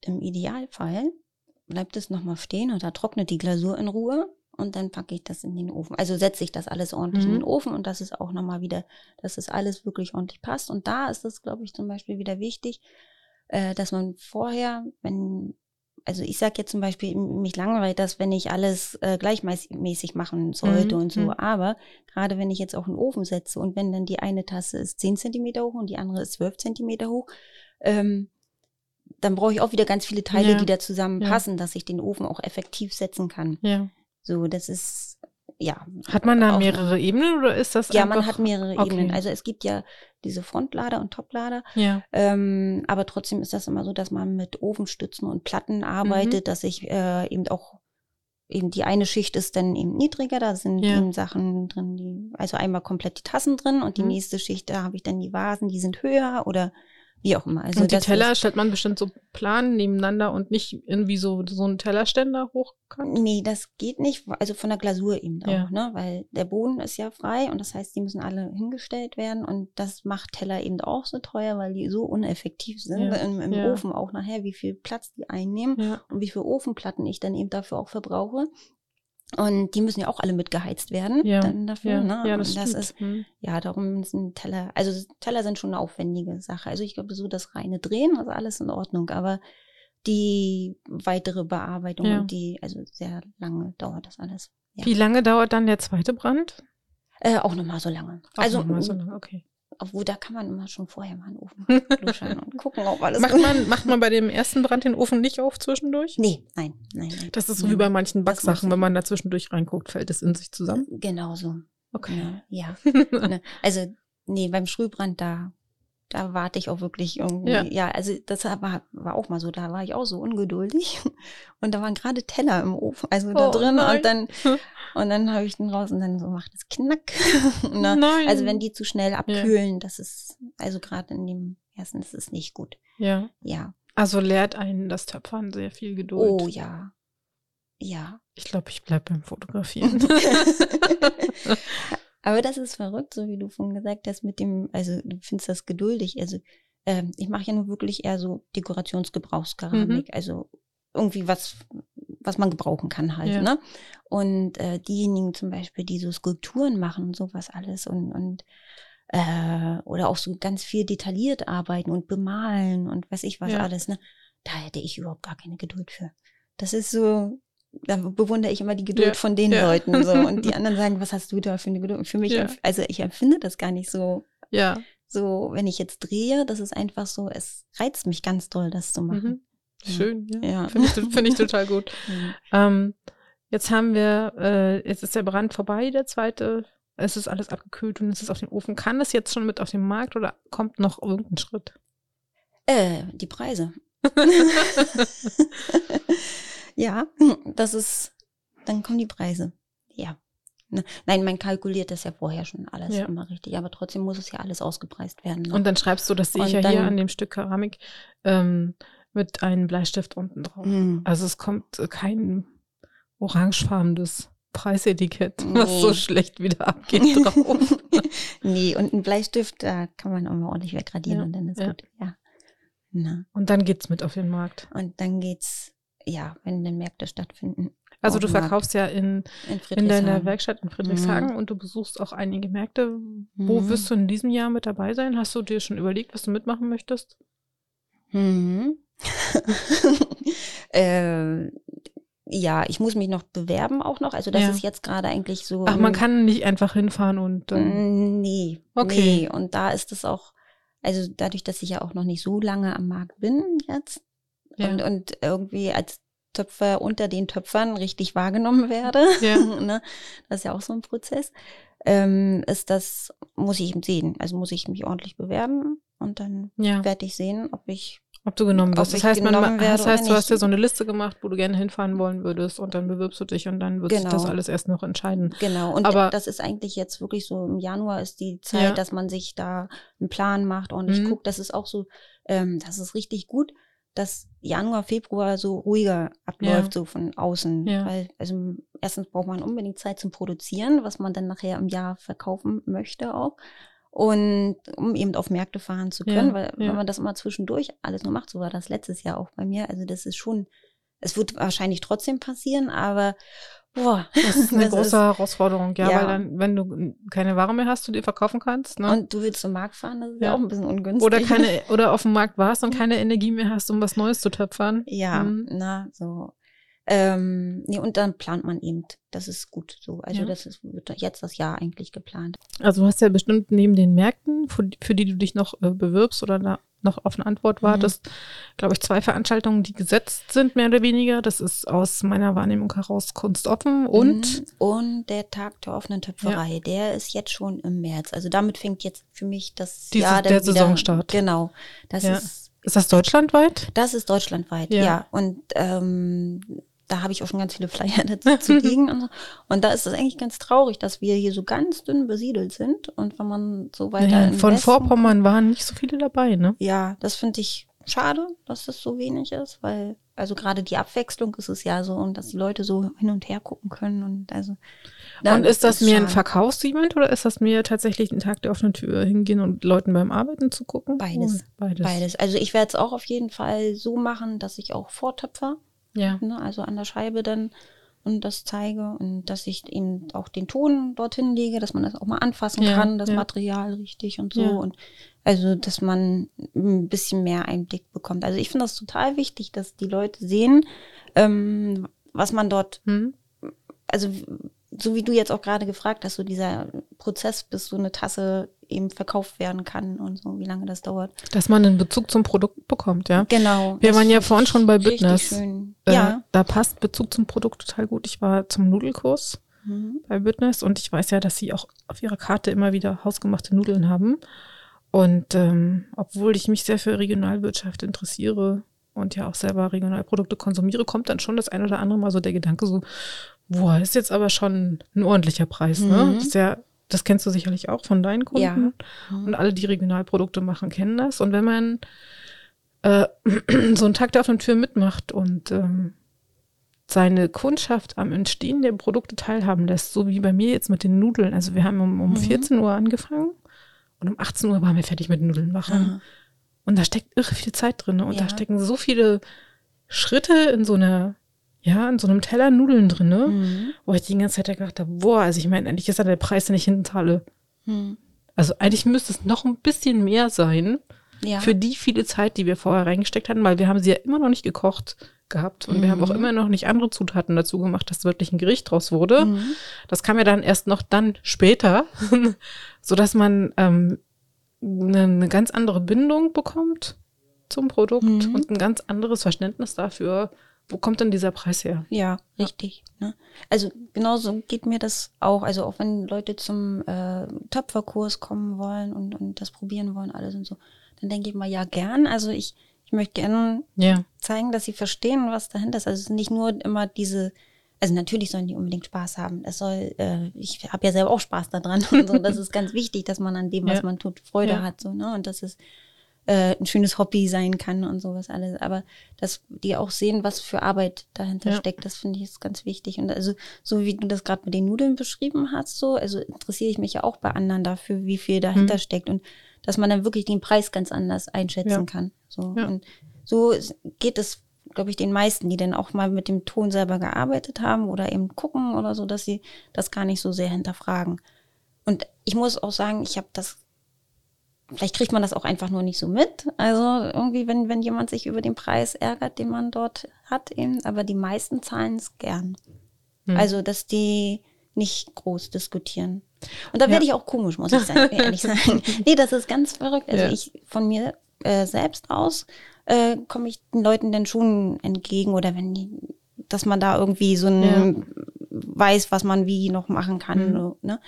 im Idealfall bleibt es nochmal stehen und da trocknet die Glasur in Ruhe und dann packe ich das in den Ofen. Also setze ich das alles ordentlich Mhm. in den Ofen und das ist auch nochmal wieder, dass es alles wirklich ordentlich passt. Und da ist es, glaube ich, zum Beispiel wieder wichtig, äh, dass man vorher, wenn, also ich sage jetzt zum Beispiel, mich langweilt das, wenn ich alles äh, gleichmäßig machen sollte Mhm, und so. mhm. Aber gerade wenn ich jetzt auch einen Ofen setze und wenn dann die eine Tasse ist 10 Zentimeter hoch und die andere ist 12 Zentimeter hoch, ähm, dann brauche ich auch wieder ganz viele Teile, Ja. die da zusammenpassen, dass ich den Ofen auch effektiv setzen kann. Ja. So, das ist, ja. Hat man da mehrere Ebenen oder ist das Ja, einfach? man hat mehrere Okay. Ebenen. Also es gibt ja diese Frontlader und Toplader. Ja. Ähm, aber trotzdem ist das immer so, dass man mit Ofenstützen und Platten arbeitet, dass ich äh, eben auch eben die eine Schicht ist dann eben niedriger, da sind Ja. eben Sachen drin, die, also einmal komplett die Tassen drin und die Mhm. nächste Schicht, da habe ich dann die Vasen, die sind höher oder wie auch immer. Also und die Teller stellt man bestimmt so plan nebeneinander und nicht irgendwie so, so einen Tellerständer hochkant? Nee, das geht nicht, also von der Glasur eben Ja. auch, ne? Weil der Boden ist ja frei und das heißt, die müssen alle hingestellt werden und das macht Teller eben auch so teuer, weil die so uneffektiv sind Ja, im, im ja. Ofen auch nachher, wie viel Platz die einnehmen und wie viel Ofenplatten ich dann eben dafür auch verbrauche. Und die müssen ja auch alle mitgeheizt werden Ja, dann dafür. Ja, ne? ja das, das ist, Hm. ja, darum sind Teller, also Teller sind schon eine aufwendige Sache. Also ich glaube, so das reine Drehen, also alles in Ordnung, aber die weitere Bearbeitung Ja. und die, also sehr lange dauert das alles. Ja. Wie lange dauert dann der zweite Brand? Äh, auch nochmal so lange. Auch also, noch mal so lange, okay. Obwohl da kann man immer schon vorher mal einen Ofen luschern und gucken, ob alles Macht man, macht man bei dem ersten Brand den Ofen nicht auf zwischendurch? Nee, nein, nein, nein. Das ist so wie bei manchen Backsachen, wenn man da zwischendurch reinguckt, fällt es in sich zusammen. Genau so. Okay. Ja. ja. Ne, Also, nee, beim Sprühbrand, da, da warte ich auch wirklich irgendwie. Ja. Ja, also das war, war auch mal so, da war ich auch so ungeduldig. Und da waren gerade Teller im Ofen, also da Oh, drin. nein. Und dann, und dann habe ich den raus und dann so macht es Knack. Ne? Nein. Also wenn die zu schnell abkühlen, das ist, also gerade in dem ersten, das ist nicht gut. Ja. Ja. Also lehrt einen das Töpfern sehr viel Geduld. Oh ja. Ja. Ich glaube, ich bleibe beim Fotografieren. Aber das ist verrückt, so wie du vorhin gesagt hast, mit dem, also du findest das geduldig. Also ähm, ich mache ja nur wirklich eher so Dekorationsgebrauchskeramik, Mhm. also irgendwie was, was man gebrauchen kann halt, Ja. ne? Und äh, diejenigen zum Beispiel, die so Skulpturen machen und sowas alles und, und äh, oder auch so ganz viel detailliert arbeiten und bemalen und weiß ich was Ja. alles, ne? Da hätte ich überhaupt gar keine Geduld für. Das ist so, da bewundere ich immer die Geduld Ja, von den ja. Leuten so und die anderen sagen, was hast du da für eine Geduld? Und für mich, Ja. also ich empfinde das gar nicht so, ja. so, wenn ich jetzt drehe, das ist einfach so, es reizt mich ganz doll, das zu machen. Mhm. Schön, ja. Finde ich, finde ich total gut. Ähm, jetzt haben wir, äh, jetzt ist der Brand vorbei, der zweite. Es ist alles abgekühlt und es ist auf dem Ofen. Kann das jetzt schon mit auf den Markt oder kommt noch irgendein Schritt? Äh, die Preise. ja, das ist, dann kommen die Preise. Ja. Ne, Nein, man kalkuliert das ja vorher schon alles Ja. immer richtig, aber trotzdem muss es ja alles ausgepreist werden. Ne? Und dann schreibst du, das sehe ich ja hier an dem Stück Keramik, ähm, mit einem Bleistift unten drauf. Mhm. Also es kommt kein orangefarbenes Preisetikett, was so Nee. schlecht wieder abgeht drauf. nee, und ein Bleistift, da kann man auch mal ordentlich wegradieren Ja, und dann ist ja. gut. Ja. Na. Und dann geht's mit auf den Markt. Und dann geht's, ja, wenn dann Märkte stattfinden. Also du verkaufst ja in, In, in deiner. Werkstatt in Friedrichshagen und du besuchst auch einige Märkte. Wo Mhm. wirst du in diesem Jahr mit dabei sein? Hast du dir schon überlegt, was du mitmachen möchtest? Mhm. äh, ja, ich muss mich noch bewerben auch noch. Also das Ja. ist jetzt gerade eigentlich so. Ach, man kann nicht einfach hinfahren und Mm, Nee. Okay. Nee. Und da ist es auch, also dadurch, dass ich ja auch noch nicht so lange am Markt bin jetzt Ja. und, und irgendwie als Töpfer unter den Töpfern richtig wahrgenommen werde, Ja. ne? das ist ja auch so ein Prozess, ähm, ist das, muss ich eben sehen. Also muss ich mich ordentlich bewerben und dann ja, werde ich sehen, ob ich ob du genommen wirst. Das heißt, man, das heißt, du hast ja so eine Liste gemacht, wo du gerne hinfahren wollen würdest und dann bewirbst du dich und dann wird sich Genau. das alles erst noch entscheiden. Genau, und Aber- das ist eigentlich jetzt wirklich so im Januar ist die Zeit, Ja. dass man sich da einen Plan macht, ordentlich Mhm. guckt. Das ist auch so, ähm, das ist richtig gut, dass Januar, Februar so ruhiger abläuft, so von außen. Ja. Weil, also erstens braucht man unbedingt Zeit zum Produzieren, was man dann nachher im Jahr verkaufen möchte auch. Und um eben auf Märkte fahren zu können, Ja, weil ja. wenn man das immer zwischendurch alles nur macht, so war das letztes Jahr auch bei mir. Also das ist schon, es wird wahrscheinlich trotzdem passieren, aber boah, Das ist eine das große Herausforderung, ja, Ja. weil dann, wenn du keine Ware mehr hast, du die verkaufen kannst, ne? Und du willst zum Markt fahren, das ist ja, Ja. auch ein bisschen ungünstig. oder keine, oder auf dem Markt warst und keine Energie mehr hast, um was Neues zu töpfern. Ja, Mhm. na, so. Ähm, nee, und dann plant man eben. Das ist gut so. Also Ja. das ist, wird jetzt das Jahr eigentlich geplant. Also du hast ja bestimmt neben den Märkten, für, die- für die du dich noch äh, bewirbst oder da noch auf eine Antwort Mhm. wartest, glaube ich, zwei Veranstaltungen, die gesetzt sind, mehr oder weniger. Das ist aus meiner Wahrnehmung heraus Kunst offen und Mhm. und der Tag der offenen Töpferei, der ist jetzt schon im März. Also damit fängt jetzt für mich das Dieses- Jahr dann der wieder, Saisonstart. Genau. Das Ja. ist ist das deutschlandweit? Das ist deutschlandweit, Ja. ja. Und ähm, da habe ich auch schon ganz viele Flyer dazu zu liegen. Und, so. und da ist es eigentlich ganz traurig, dass wir hier so ganz dünn besiedelt sind. Und wenn man so weiter Ja, im von Westen Vorpommern waren nicht so viele dabei, ne? Ja, das finde ich schade, dass das so wenig ist, weil also gerade die Abwechslung ist es ja so und dass die Leute so hin und her gucken können und also. Und ist das mehr ein schade. Verkaufsevent oder ist das mehr tatsächlich ein Tag der offenen Tür hingehen und Leuten beim Arbeiten zu gucken? Beides. Oh, Beides. Beides. Also ich werde es auch auf jeden Fall so machen, dass ich auch vortöpfer, Ja. ne, also an der Scheibe dann und das zeige und dass ich eben auch den Ton dorthin lege, dass man das auch mal anfassen Ja, kann, das ja. Material richtig und so Ja. und also, dass man ein bisschen mehr Einblick bekommt. Also ich finde das total wichtig, dass die Leute sehen, ähm, was man dort Hm? also so wie du jetzt auch gerade gefragt hast, so dieser Prozess, bis so eine Tasse eben verkauft werden kann und so, wie lange das dauert. Dass man einen Bezug zum Produkt bekommt, ja. Genau. Wir waren ja vorhin schon bei Büttners. schön. Äh, Ja. Da passt Bezug zum Produkt total gut. Ich war zum Nudelkurs Mhm. bei Büttners und ich weiß ja, dass sie auch auf ihrer Karte immer wieder hausgemachte Nudeln haben. Und ähm, obwohl ich mich sehr für Regionalwirtschaft interessiere und ja auch selber Regionalprodukte konsumiere, kommt dann schon das ein oder andere Mal so der Gedanke so, boah, ist jetzt aber schon ein ordentlicher Preis, ne? Mhm. Ist ja, das kennst du sicherlich auch von deinen Kunden. Ja. Mhm. Und alle, die Regionalprodukte machen, kennen das. Und wenn man äh, so einen Tag der offenen Tür mitmacht und ähm, seine Kundschaft am Entstehen der Produkte teilhaben lässt, so wie bei mir jetzt mit den Nudeln. Also wir haben um, um Mhm. 14 Uhr angefangen und um 18 Uhr waren wir fertig mit Nudeln machen. Aha. Und da steckt irre viel Zeit drin. Und Ja. da stecken so viele Schritte in so einer, ja, in so einem Teller Nudeln drin, ne? Mhm. wo ich die ganze Zeit gedacht habe, boah, also ich meine, eigentlich ist ja der Preis, den ich hinten zahle. Mhm. Also eigentlich müsste es noch ein bisschen mehr sein Ja. für die viele Zeit, die wir vorher reingesteckt hatten, weil wir haben sie ja immer noch nicht gekocht gehabt und wir haben auch Mhm. immer noch nicht andere Zutaten dazu gemacht, dass wirklich ein Gericht draus wurde. Mhm. Das kam ja dann erst noch dann später, so dass man ähm, eine, eine ganz andere Bindung bekommt zum Produkt Mhm. und ein ganz anderes Verständnis dafür, wo kommt denn dieser Preis her? Ja, richtig. Ne? Also genauso geht mir das auch. Also auch wenn Leute zum äh, Töpferkurs kommen wollen und, und das probieren wollen, alles und so, dann denke ich mal, ja, gern. Also ich, ich möchte gerne Ja, zeigen, dass sie verstehen, was dahinter ist. Also es ist nicht nur immer diese, also natürlich sollen die unbedingt Spaß haben. Es soll, äh, ich habe ja selber auch Spaß daran und so. Das ist ganz wichtig, dass man an dem, was Ja. man tut, Freude Ja. hat, so, ne? Und dass es äh, ein schönes Hobby sein kann und sowas alles. Aber dass die auch sehen, was für Arbeit dahinter Ja. steckt, das finde ich ist ganz wichtig. Und also, so wie du das gerade mit den Nudeln beschrieben hast, so, also interessiere ich mich ja auch bei anderen dafür, wie viel dahinter Mhm. steckt und dass man dann wirklich den Preis ganz anders einschätzen Ja. kann. So. Ja. Und so geht es, glaube ich, den meisten, die dann auch mal mit dem Ton selber gearbeitet haben oder eben gucken oder so, dass sie das gar nicht so sehr hinterfragen. Und ich muss auch sagen, ich habe das, vielleicht kriegt man das auch einfach nur nicht so mit. Also irgendwie, wenn, wenn jemand sich über den Preis ärgert, den man dort hat, eben, aber die meisten zahlen es gern. Hm. Also, dass die nicht groß diskutieren. Und da Ja. werde ich auch komisch, muss ich sagen, ehrlich sagen. Nee, das ist ganz verrückt. Also Ja. ich von mir äh, selbst aus äh, komme ich den Leuten dann schon entgegen oder wenn die, dass man da irgendwie so ein weiß, was man wie noch machen kann. Mhm. Ne?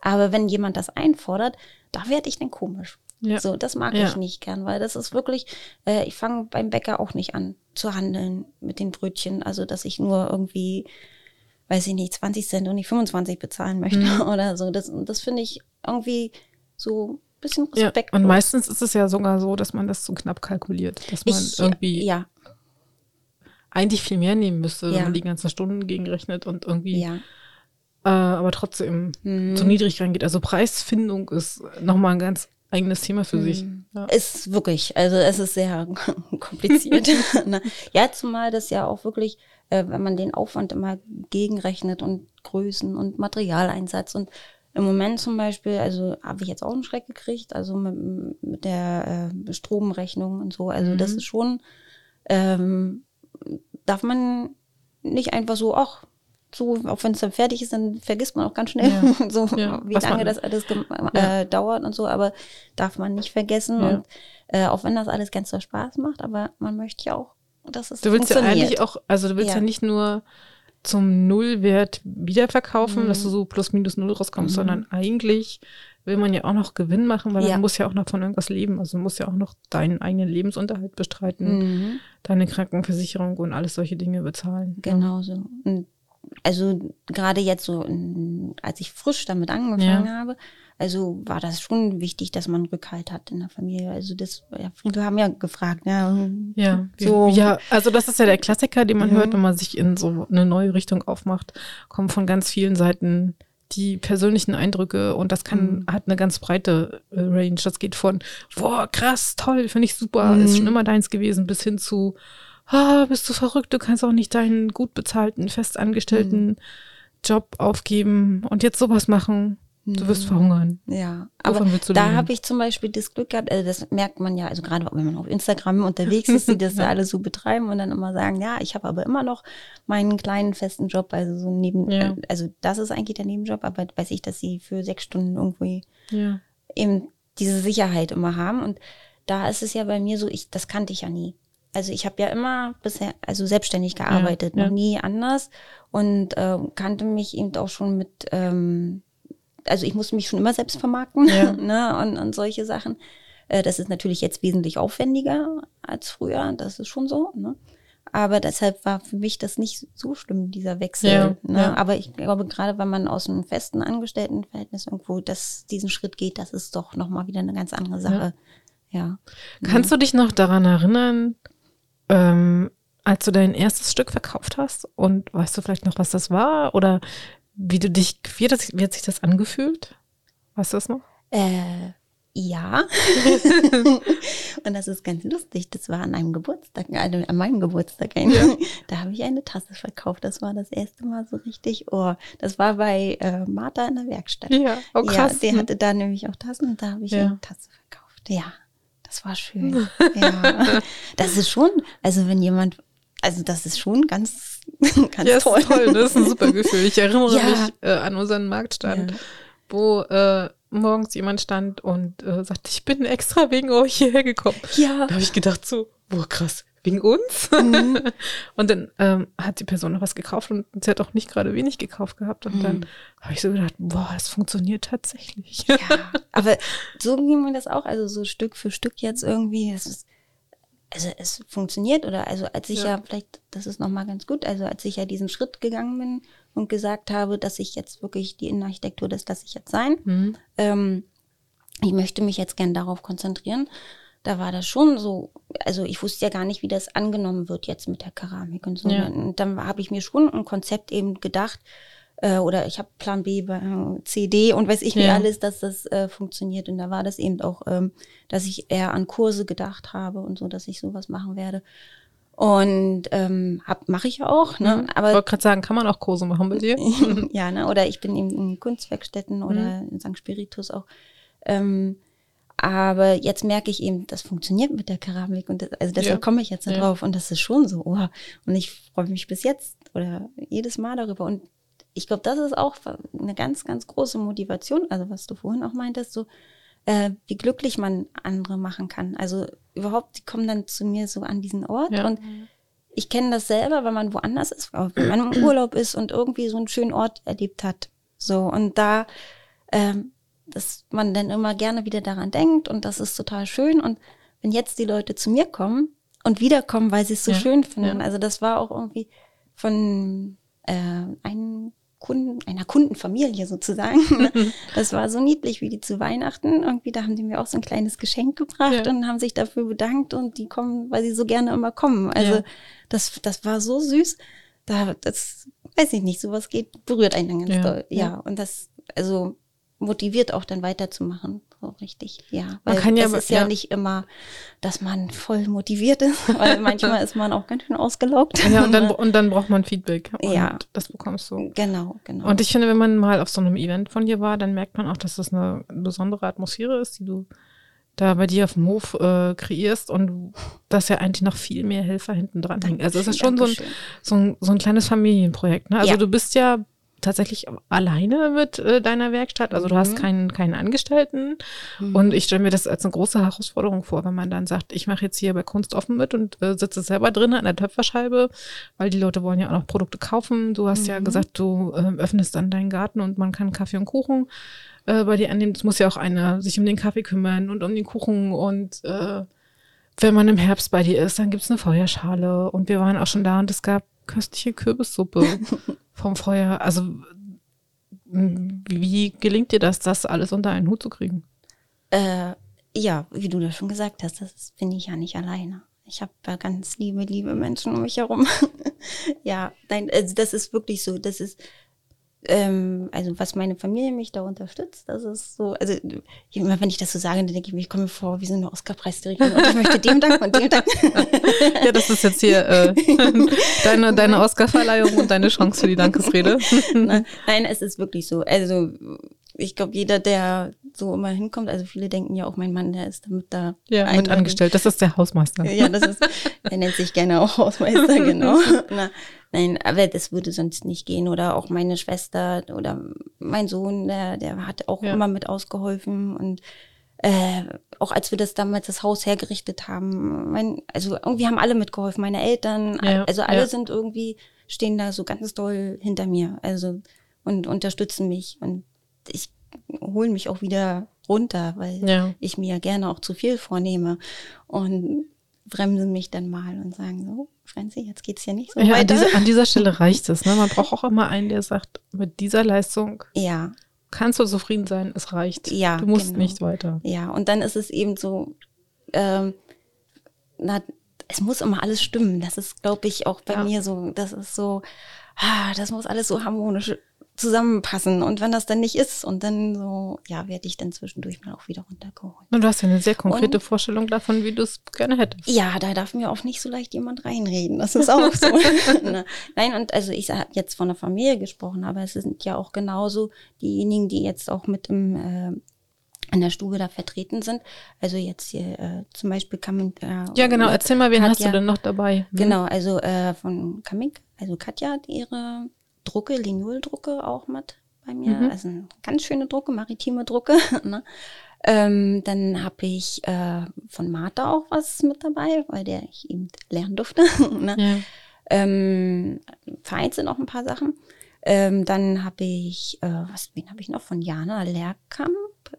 Aber wenn jemand das einfordert, da werde ich dann komisch. Ja. So, das mag Ja. ich nicht gern, weil das ist wirklich, äh, ich fange beim Bäcker auch nicht an zu handeln mit den Brötchen. Also, dass ich nur irgendwie, weiß ich nicht, 20 Cent und nicht 25 bezahlen möchte Mhm. oder so. Das, das finde ich irgendwie so ein bisschen Ja, respektlos. und meistens ist es ja sogar so, dass man das zu knapp kalkuliert, dass man ich, irgendwie ja, eigentlich viel mehr nehmen müsste, wenn Ja. man die ganzen Stunden gegenrechnet und irgendwie, ja. äh, aber trotzdem Mhm. zu niedrig reingeht. Also Preisfindung ist nochmal ein ganz eigenes Thema für sich. Mhm. Ja. Ist wirklich, also es ist sehr kompliziert. Ja, zumal das ja auch wirklich, äh, wenn man den Aufwand immer gegenrechnet und Größen und Materialeinsatz und im Moment zum Beispiel, also habe ich jetzt auch einen Schreck gekriegt, also mit, mit der äh, Stromrechnung und so. Also das Mhm. ist schon, ähm, darf man nicht einfach so, ach, so, auch wenn es dann fertig ist, dann vergisst man auch ganz schnell, Ja. so Ja, wie lange man- das alles Ja. äh, dauert und so, aber darf man nicht vergessen. Ja. Und äh, auch wenn das alles ganz so Spaß macht, aber man möchte ja auch, dass es Du willst ja eigentlich auch, also du willst ja, Ja. nicht nur zum Nullwert wiederverkaufen, Mhm. dass du so plus minus null rauskommst, Mhm. sondern eigentlich will man ja auch noch Gewinn machen, weil Ja. man muss ja auch noch von irgendwas leben. Also du musst ja auch noch deinen eigenen Lebensunterhalt bestreiten, Mhm. deine Krankenversicherung und alles solche Dinge bezahlen. Genau so. Und also gerade jetzt so, als ich frisch damit angefangen habe, also war das schon wichtig, dass man Rückhalt hat in der Familie. Also das, ja, viele haben ja gefragt, ja, Ja, wie- So. ja, also das ist ja der Klassiker, den man Mhm. hört, wenn man sich in so eine neue Richtung aufmacht, kommen von ganz vielen Seiten die persönlichen Eindrücke und das kann, Mhm. hat eine ganz breite äh, Range. Das geht von, boah, krass, toll, finde ich super, Mhm. ist schon immer deins gewesen, bis hin zu, ah, bist du verrückt, du kannst auch nicht deinen gut bezahlten, festangestellten Mhm. Job aufgeben und jetzt sowas machen. Du wirst verhungern. Ja, Wovon aber da habe ich zum Beispiel das Glück gehabt, also das merkt man ja, also gerade wenn man auf Instagram unterwegs ist, die das ja alle so betreiben und dann immer sagen, ja, ich habe aber immer noch meinen kleinen festen Job, also so neben, Ja. also das ist eigentlich der Nebenjob, aber weiß ich, dass sie für sechs Stunden irgendwie Ja. eben diese Sicherheit immer haben. Und da ist es ja bei mir so, ich, das kannte ich ja nie. Also ich habe ja immer bisher, also selbstständig gearbeitet, ja. noch nie anders und ähm, kannte mich eben auch schon mit, ähm, also ich musste mich schon immer selbst vermarkten Ja. ne, und, und solche Sachen. Äh, das ist natürlich jetzt wesentlich aufwendiger als früher, das ist schon so. Ne? Aber deshalb war für mich das nicht so schlimm, dieser Wechsel. Ne? Aber ich glaube, gerade wenn man aus einem festen Angestelltenverhältnis irgendwo das, diesen Schritt geht, das ist doch nochmal wieder eine ganz andere Sache. Ja. Kannst du dich noch daran erinnern, ähm, als du dein erstes Stück verkauft hast? Und weißt du vielleicht noch, was das war? Oder wie du dich, wie, das, wie hat sich das angefühlt? Weißt du das noch? Äh, ja. und das ist ganz lustig. Das war an einem Geburtstag, also an meinem Geburtstag. Da habe ich eine Tasse verkauft. Das war das erste Mal so richtig. Oh, das war bei äh, Martha in der Werkstatt. Ja, oh krass. Ja, der hatte da nämlich auch Tassen und da habe ich Ja. eine Tasse verkauft. Ja, das war schön. ja. Das ist schon, also wenn jemand, also das ist schon ganz, ganz Ja, ist toll. toll. Das ist ein super Gefühl. Ich erinnere Ja. mich äh, an unseren Marktstand, Ja. wo äh, morgens jemand stand und äh, sagte, ich bin extra wegen euch hierher gekommen. Ja. Da habe ich gedacht so, boah krass, wegen uns? Mhm. und dann ähm, hat die Person noch was gekauft und sie hat auch nicht gerade wenig gekauft gehabt. Und dann habe ich so gedacht, boah, das funktioniert tatsächlich. Ja, aber so ging mir das auch, also so Stück für Stück jetzt irgendwie. Ist, also es funktioniert oder also als ich ja, Ja. vielleicht, das ist nochmal ganz gut, also als ich ja diesen Schritt gegangen bin und gesagt habe, dass ich jetzt wirklich die Innenarchitektur, das lasse ich jetzt sein. Mhm. Ähm, ich möchte mich jetzt gern darauf konzentrieren. Da war das schon so, also ich wusste ja gar nicht, wie das angenommen wird jetzt mit der Keramik und so. Ja. Und dann habe ich mir schon ein Konzept eben gedacht, äh, oder ich habe Plan B, äh, CD und weiß ich wie Ja. alles, dass das äh, funktioniert. Und da war das eben auch, ähm, dass ich eher an Kurse gedacht habe und so, dass ich sowas machen werde. Und ähm, mache ich ja auch, ne? Mhm. Aber ich wollte gerade sagen, kann man auch Kurse machen bei dir? ja, ne? Oder ich bin eben in Kunstwerkstätten oder in St. Spiritus auch. Ähm, aber jetzt merke ich eben, das funktioniert mit der Keramik und das, also deshalb Ja. komme ich jetzt da Ja. drauf und das ist schon so, oh, und ich freue mich bis jetzt oder jedes Mal darüber und ich glaube, das ist auch eine ganz, ganz große Motivation, also was du vorhin auch meintest, so äh, wie glücklich man andere machen kann. Also überhaupt, die kommen dann zu mir so an diesen Ort Ja. und ich kenne das selber, wenn man woanders ist, wenn man im Urlaub ist und irgendwie so einen schönen Ort erlebt hat. So, und da, ähm, dass man dann immer gerne wieder daran denkt und das ist total schön. Und wenn jetzt die Leute zu mir kommen und wiederkommen, weil sie es so Ja, schön finden, ja. also das war auch irgendwie von äh, einem Kunden, einer Kundenfamilie sozusagen. Das war so niedlich, wie die zu Weihnachten. Irgendwie, da haben die mir auch so ein kleines Geschenk gebracht Ja. und haben sich dafür bedankt und die kommen, weil sie so gerne immer kommen. Also das, das war so süß. Da, das weiß ich nicht, sowas geht, berührt einen dann ganz doll. Ja. und das, also motiviert auch dann weiterzumachen. So richtig, ja. Man Weil kann ja das ist ja, ja. nicht immer, dass man voll motiviert ist, weil manchmal ist man auch ganz schön ausgelaugt. Ja, und dann, und dann braucht man Feedback. Und Ja. Das bekommst du. Genau, genau. Und ich finde, wenn man mal auf so einem Event von dir war, dann merkt man auch, dass das eine besondere Atmosphäre ist, die du da bei dir auf dem Hof äh, kreierst und dass ja eigentlich noch viel mehr Helfer hinten dran hängen. Also es ist schon so ein, so ein, so ein kleines Familienprojekt. Ne? Also Ja. du bist ja tatsächlich alleine mit äh, deiner Werkstatt. Also du hast Mhm. keinen, keinen Angestellten. Und ich stelle mir das als eine große Herausforderung vor, wenn man dann sagt, ich mache jetzt hier bei Kunst offen mit und äh, sitze selber drinnen an der Töpferscheibe, weil die Leute wollen ja auch noch Produkte kaufen. Du hast ja Mhm. gesagt, du ähm, öffnest dann deinen Garten und man kann Kaffee und Kuchen äh, bei dir annehmen. Es muss ja auch einer sich um den Kaffee kümmern und um den Kuchen und äh, wenn man im Herbst bei dir ist, dann gibt's eine Feuerschale und wir waren auch schon da und es gab köstliche Kürbissuppe vom Feuer. Also m, wie gelingt dir das, das alles unter einen Hut zu kriegen? Äh, ja, wie du das schon gesagt hast, das bin ich ja nicht alleine. Ich habe ganz liebe, liebe Menschen um mich herum. ja, nein, also das ist wirklich so. Das ist ähm, also was meine Familie mich da unterstützt, das ist so, also immer wenn ich das so sage, dann denke ich mir, ich komme mir vor wie so eine Oscar-Preisträgerin und ich möchte dem danken und dem danken. ja, das ist jetzt hier äh, deine, deine Oscar-Verleihung und deine Chance für die Dankesrede. Nein, es ist wirklich so. Also ich glaube, jeder, der so immer hinkommt, also viele denken ja auch, mein Mann, der ist damit da. Ja, mit angestellt. Das ist der Hausmeister. Ja, das ist, er nennt sich gerne auch Hausmeister, genau. Na, nein, aber das würde sonst nicht gehen. Oder auch meine Schwester oder mein Sohn, der, der hat auch ja. immer mit ausgeholfen und äh, auch als wir das damals das Haus hergerichtet haben, mein, also irgendwie haben alle mitgeholfen, meine Eltern, ja, also alle ja. sind irgendwie, stehen da so ganz doll hinter mir, also und unterstützen mich und ich hole mich auch wieder runter, weil ja. ich mir gerne auch zu viel vornehme und bremsen mich dann mal und sagen so, Franzi, jetzt geht's hier nicht so ja, weiter. An, diese, an dieser Stelle reicht es. Ne? Man braucht auch immer einen, der sagt, mit dieser Leistung ja. kannst du zufrieden sein, es reicht. Ja, du musst genau. nicht weiter. Ja, und dann ist es eben so, ähm, na, es muss immer alles stimmen. Das ist, glaube ich, auch bei ja. mir so, das ist so, ah, das muss alles so harmonisch zusammenpassen. Und wenn das dann nicht ist, und dann so, ja, werde ich dann zwischendurch mal auch wieder runtergeholt. Und du hast ja eine sehr konkrete und, Vorstellung davon, wie du es gerne hättest. Ja, da darf mir auch nicht so leicht jemand reinreden. Das ist auch so. Nein, und also ich habe jetzt von der Familie gesprochen, aber es sind ja auch genauso diejenigen, die jetzt auch mit im äh, in der Stube da vertreten sind. Also jetzt hier äh, zum Beispiel Kamink. Äh, ja, genau. Erzähl mal, wen Katja, hast du denn noch dabei? Hm? Genau, also äh, von Kamink, also Katja hat ihre Drucke, Linoldrucke auch mit bei mir. Mhm. Also ganz schöne Drucke, maritime Drucke. ne? ähm, dann habe ich äh, von Martha auch was mit dabei, weil der ich eben lernen durfte. ne? ja. ähm, vereint sind auch ein paar Sachen. Ähm, dann habe ich, äh, was, wen habe ich noch? Von Jana Lehrkamp.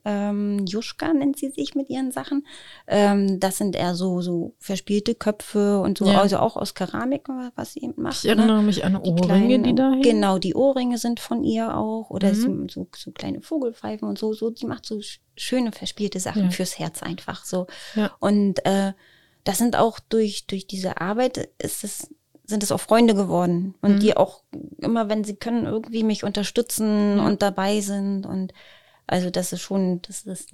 Ähm, Juschka nennt sie sich mit ihren Sachen. Ähm, das sind eher so, so verspielte Köpfe und so, ja. also auch aus Keramik, was sie eben macht. Ich erinnere ne? mich an die Ohrringe, die da hängen. Genau, die Ohrringe sind von ihr auch. Oder mhm. so, so, so, kleine Vogelpfeifen und so. so. Die macht so schöne verspielte Sachen ja. fürs Herz einfach so. Ja. Und äh, das sind auch durch, durch diese Arbeit ist es sind es auch Freunde geworden und mhm. die auch immer, wenn sie können, irgendwie mich unterstützen und dabei sind und also das ist schon, das ist,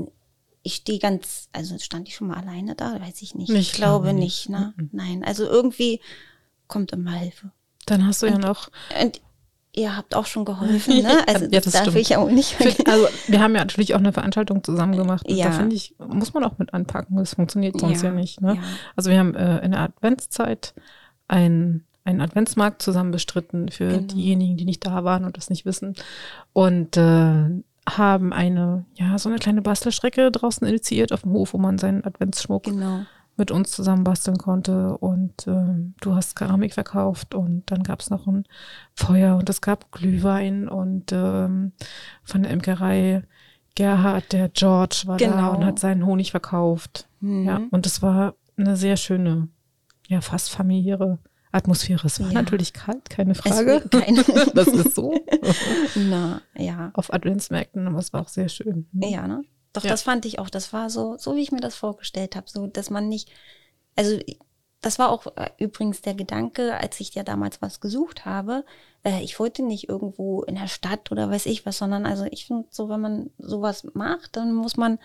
ich stehe ganz, also stand ich schon mal alleine da, weiß ich nicht. Ich, ich glaube nicht, ne? Mhm. Nein, also irgendwie kommt immer Hilfe. Dann hast du und, ja noch. Und ihr habt auch schon geholfen, ne? Also ja, das, darf stimmt. ich auch nicht vergessen. Also wir haben ja natürlich auch eine Veranstaltung zusammen gemacht. Ja. Da finde ich, muss man auch mit anpacken. Das funktioniert sonst ja, ja nicht. Ne? Ja. Also wir haben äh, in der Adventszeit ein einen Adventsmarkt zusammen bestritten für genau. diejenigen, die nicht da waren und das nicht wissen. Und äh, haben eine, ja, so eine kleine Bastelstrecke draußen initiiert auf dem Hof, wo man seinen Adventsschmuck genau. mit uns zusammen basteln konnte. Und äh, du hast Keramik verkauft und dann gab es noch ein Feuer und es gab Glühwein und ähm, von der Imkerei Gerhard, der George war genau. da und hat seinen Honig verkauft. Mhm. Ja, und es war eine sehr schöne, ja, fast familiäre Atmosphäre. Es war ja. natürlich kalt, keine Frage. Keine. das ist so. Na, ja. Auf Adventsmärkten, aber es war auch sehr schön. Ja, ne? Doch, ja. das fand ich auch. Das war so, so wie ich mir das vorgestellt habe. So, dass man nicht, also das war auch äh, übrigens der Gedanke, als ich ja damals was gesucht habe. Äh, ich wollte nicht irgendwo in der Stadt oder weiß ich was, sondern also ich finde so, wenn man sowas macht, dann muss man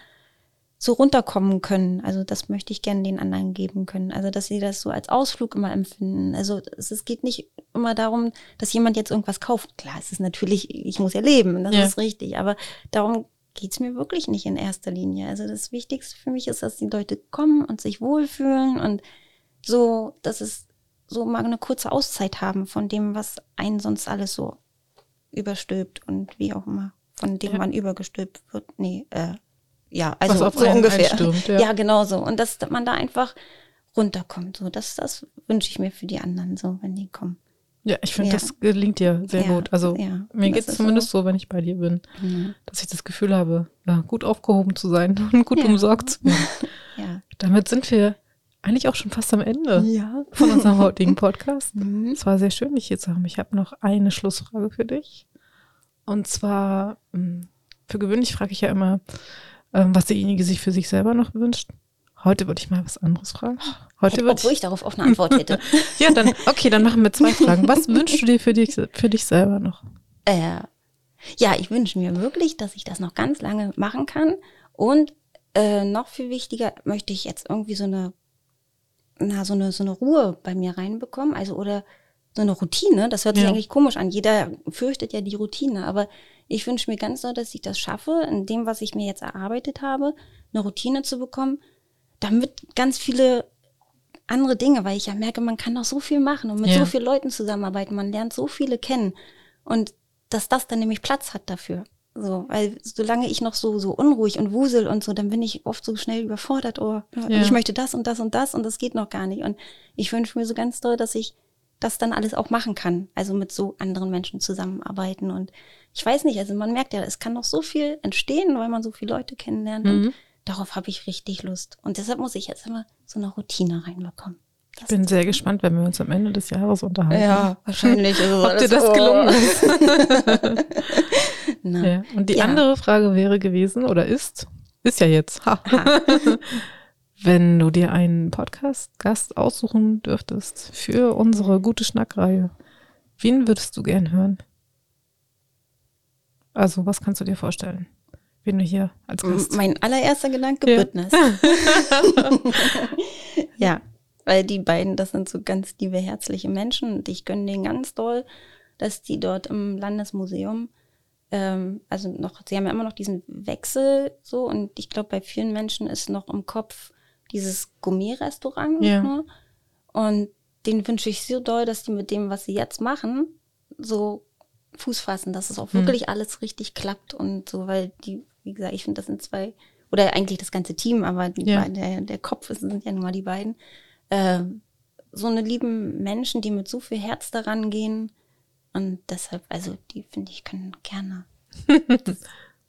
so runterkommen können. Also das möchte ich gerne den anderen geben können. Also dass sie das so als Ausflug immer empfinden. Also es, es geht nicht immer darum, dass jemand jetzt irgendwas kauft. Klar, es ist natürlich, ich muss ja leben, das ja. ist richtig. Aber darum geht's mir wirklich nicht in erster Linie. Also das Wichtigste für mich ist, dass die Leute kommen und sich wohlfühlen und so, dass es so mal eine kurze Auszeit haben von dem, was einen sonst alles so überstülpt und wie auch immer, von dem ja. man übergestülpt wird. Nee, äh, ja, also Was so ungefähr. ja. ja, genau so. Und dass man da einfach runterkommt. So, das, das wünsche ich mir für die anderen, so, wenn die kommen. Ja, ich finde, ja. das gelingt dir sehr ja, gut. Also ja, mir geht es zumindest so. so. wenn ich bei dir bin, mhm. dass ich das Gefühl habe, gut aufgehoben zu sein und gut umsorgt zu werden. Ja. Damit sind wir eigentlich auch schon fast am Ende von unserem heutigen Podcast. Mhm. Es war sehr schön, dich hier zu haben. Ich habe noch eine Schlussfrage für dich. Und zwar, hm, für gewöhnlich frage ich ja immer, ähm, was derjenige sich für sich selber noch wünscht. Heute würde ich mal was anderes fragen. Heute würde Obwohl ich, ich darauf auch eine Antwort hätte. ja, dann, okay, dann machen wir zwei Fragen. Was wünschst du dir für dich, für dich selber noch? Äh, Ja, ich wünsche mir wirklich, dass ich das noch ganz lange machen kann. Und äh, noch viel wichtiger, möchte ich jetzt irgendwie so eine, na, so eine, so eine Ruhe bei mir reinbekommen. Also, oder so eine Routine. Das hört sich Ja. eigentlich komisch an. Jeder fürchtet ja die Routine. Aber ich wünsche mir ganz doll, dass ich das schaffe, in dem, was ich mir jetzt erarbeitet habe, eine Routine zu bekommen, damit ganz viele andere Dinge, weil ich ja merke, man kann noch so viel machen und mit Ja. so vielen Leuten zusammenarbeiten. Man lernt so viele kennen. Und dass das dann nämlich Platz hat dafür. So, weil solange ich noch so, so unruhig und wusel und so, dann bin ich oft so schnell überfordert. Oh, ja. Ja. ich möchte das und das und das und das geht noch gar nicht. Und ich wünsche mir so ganz doll, dass ich das dann alles auch machen kann. Also mit so anderen Menschen zusammenarbeiten. Und ich weiß nicht, also man merkt ja, es kann noch so viel entstehen, weil man so viele Leute kennenlernt. Mhm. Und darauf habe ich richtig Lust. Und deshalb muss ich jetzt immer so eine Routine reinbekommen. Ich bin sehr gespannt, wenn wir uns am Ende des Jahres unterhalten. wahrscheinlich. Ist Ob dir das gelungen ist. Na. Ja. Und die Ja. andere Frage wäre gewesen, oder ist, ist ja jetzt, ha. wenn du dir einen Podcast-Gast aussuchen dürftest für unsere gute Schnackreihe, wen würdest du gern hören? Also, was kannst du dir vorstellen, wen du hier als Gast? Mein allererster Gedanke, Ja. Bündnis. ja, weil die beiden, das sind so ganz liebe, herzliche Menschen und ich gönne denen ganz doll, dass die dort im Landesmuseum, ähm, also noch, sie haben ja immer noch diesen Wechsel so und ich glaube, bei vielen Menschen ist noch im Kopf dieses Gourmet-Restaurant. Ja. Ne? Und den wünsche ich so doll, dass die mit dem, was sie jetzt machen, so Fuß fassen, dass es auch Hm. wirklich alles richtig klappt und so, weil die, wie gesagt, ich finde, das sind zwei, oder eigentlich das ganze Team, aber die Ja. beiden, der, der Kopf ist- sind ja nun mal die beiden, ähm, so eine lieben Menschen, die mit so viel Herz daran gehen und deshalb, also die finde ich, können gerne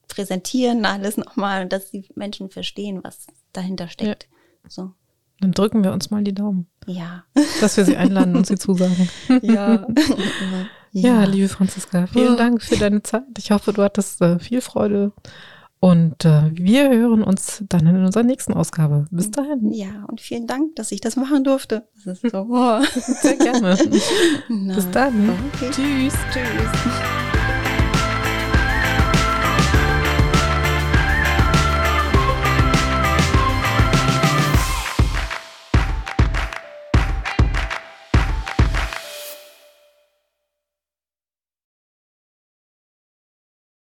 präsentieren, alles nochmal, dass die Menschen verstehen, was dahinter steckt. So, Dann drücken wir uns mal die Daumen, ja. dass wir sie einladen und sie zusagen. Ja. Ja, liebe Franziska, vielen Ja. Dank für deine Zeit. Ich hoffe, du hattest äh, viel Freude. Und äh, wir hören uns dann in unserer nächsten Ausgabe. Bis dahin. Ja, und vielen Dank, dass ich das machen durfte. Das ist so, oh. Sehr gerne. Bis dann. Okay. Tschüss. Tschüss.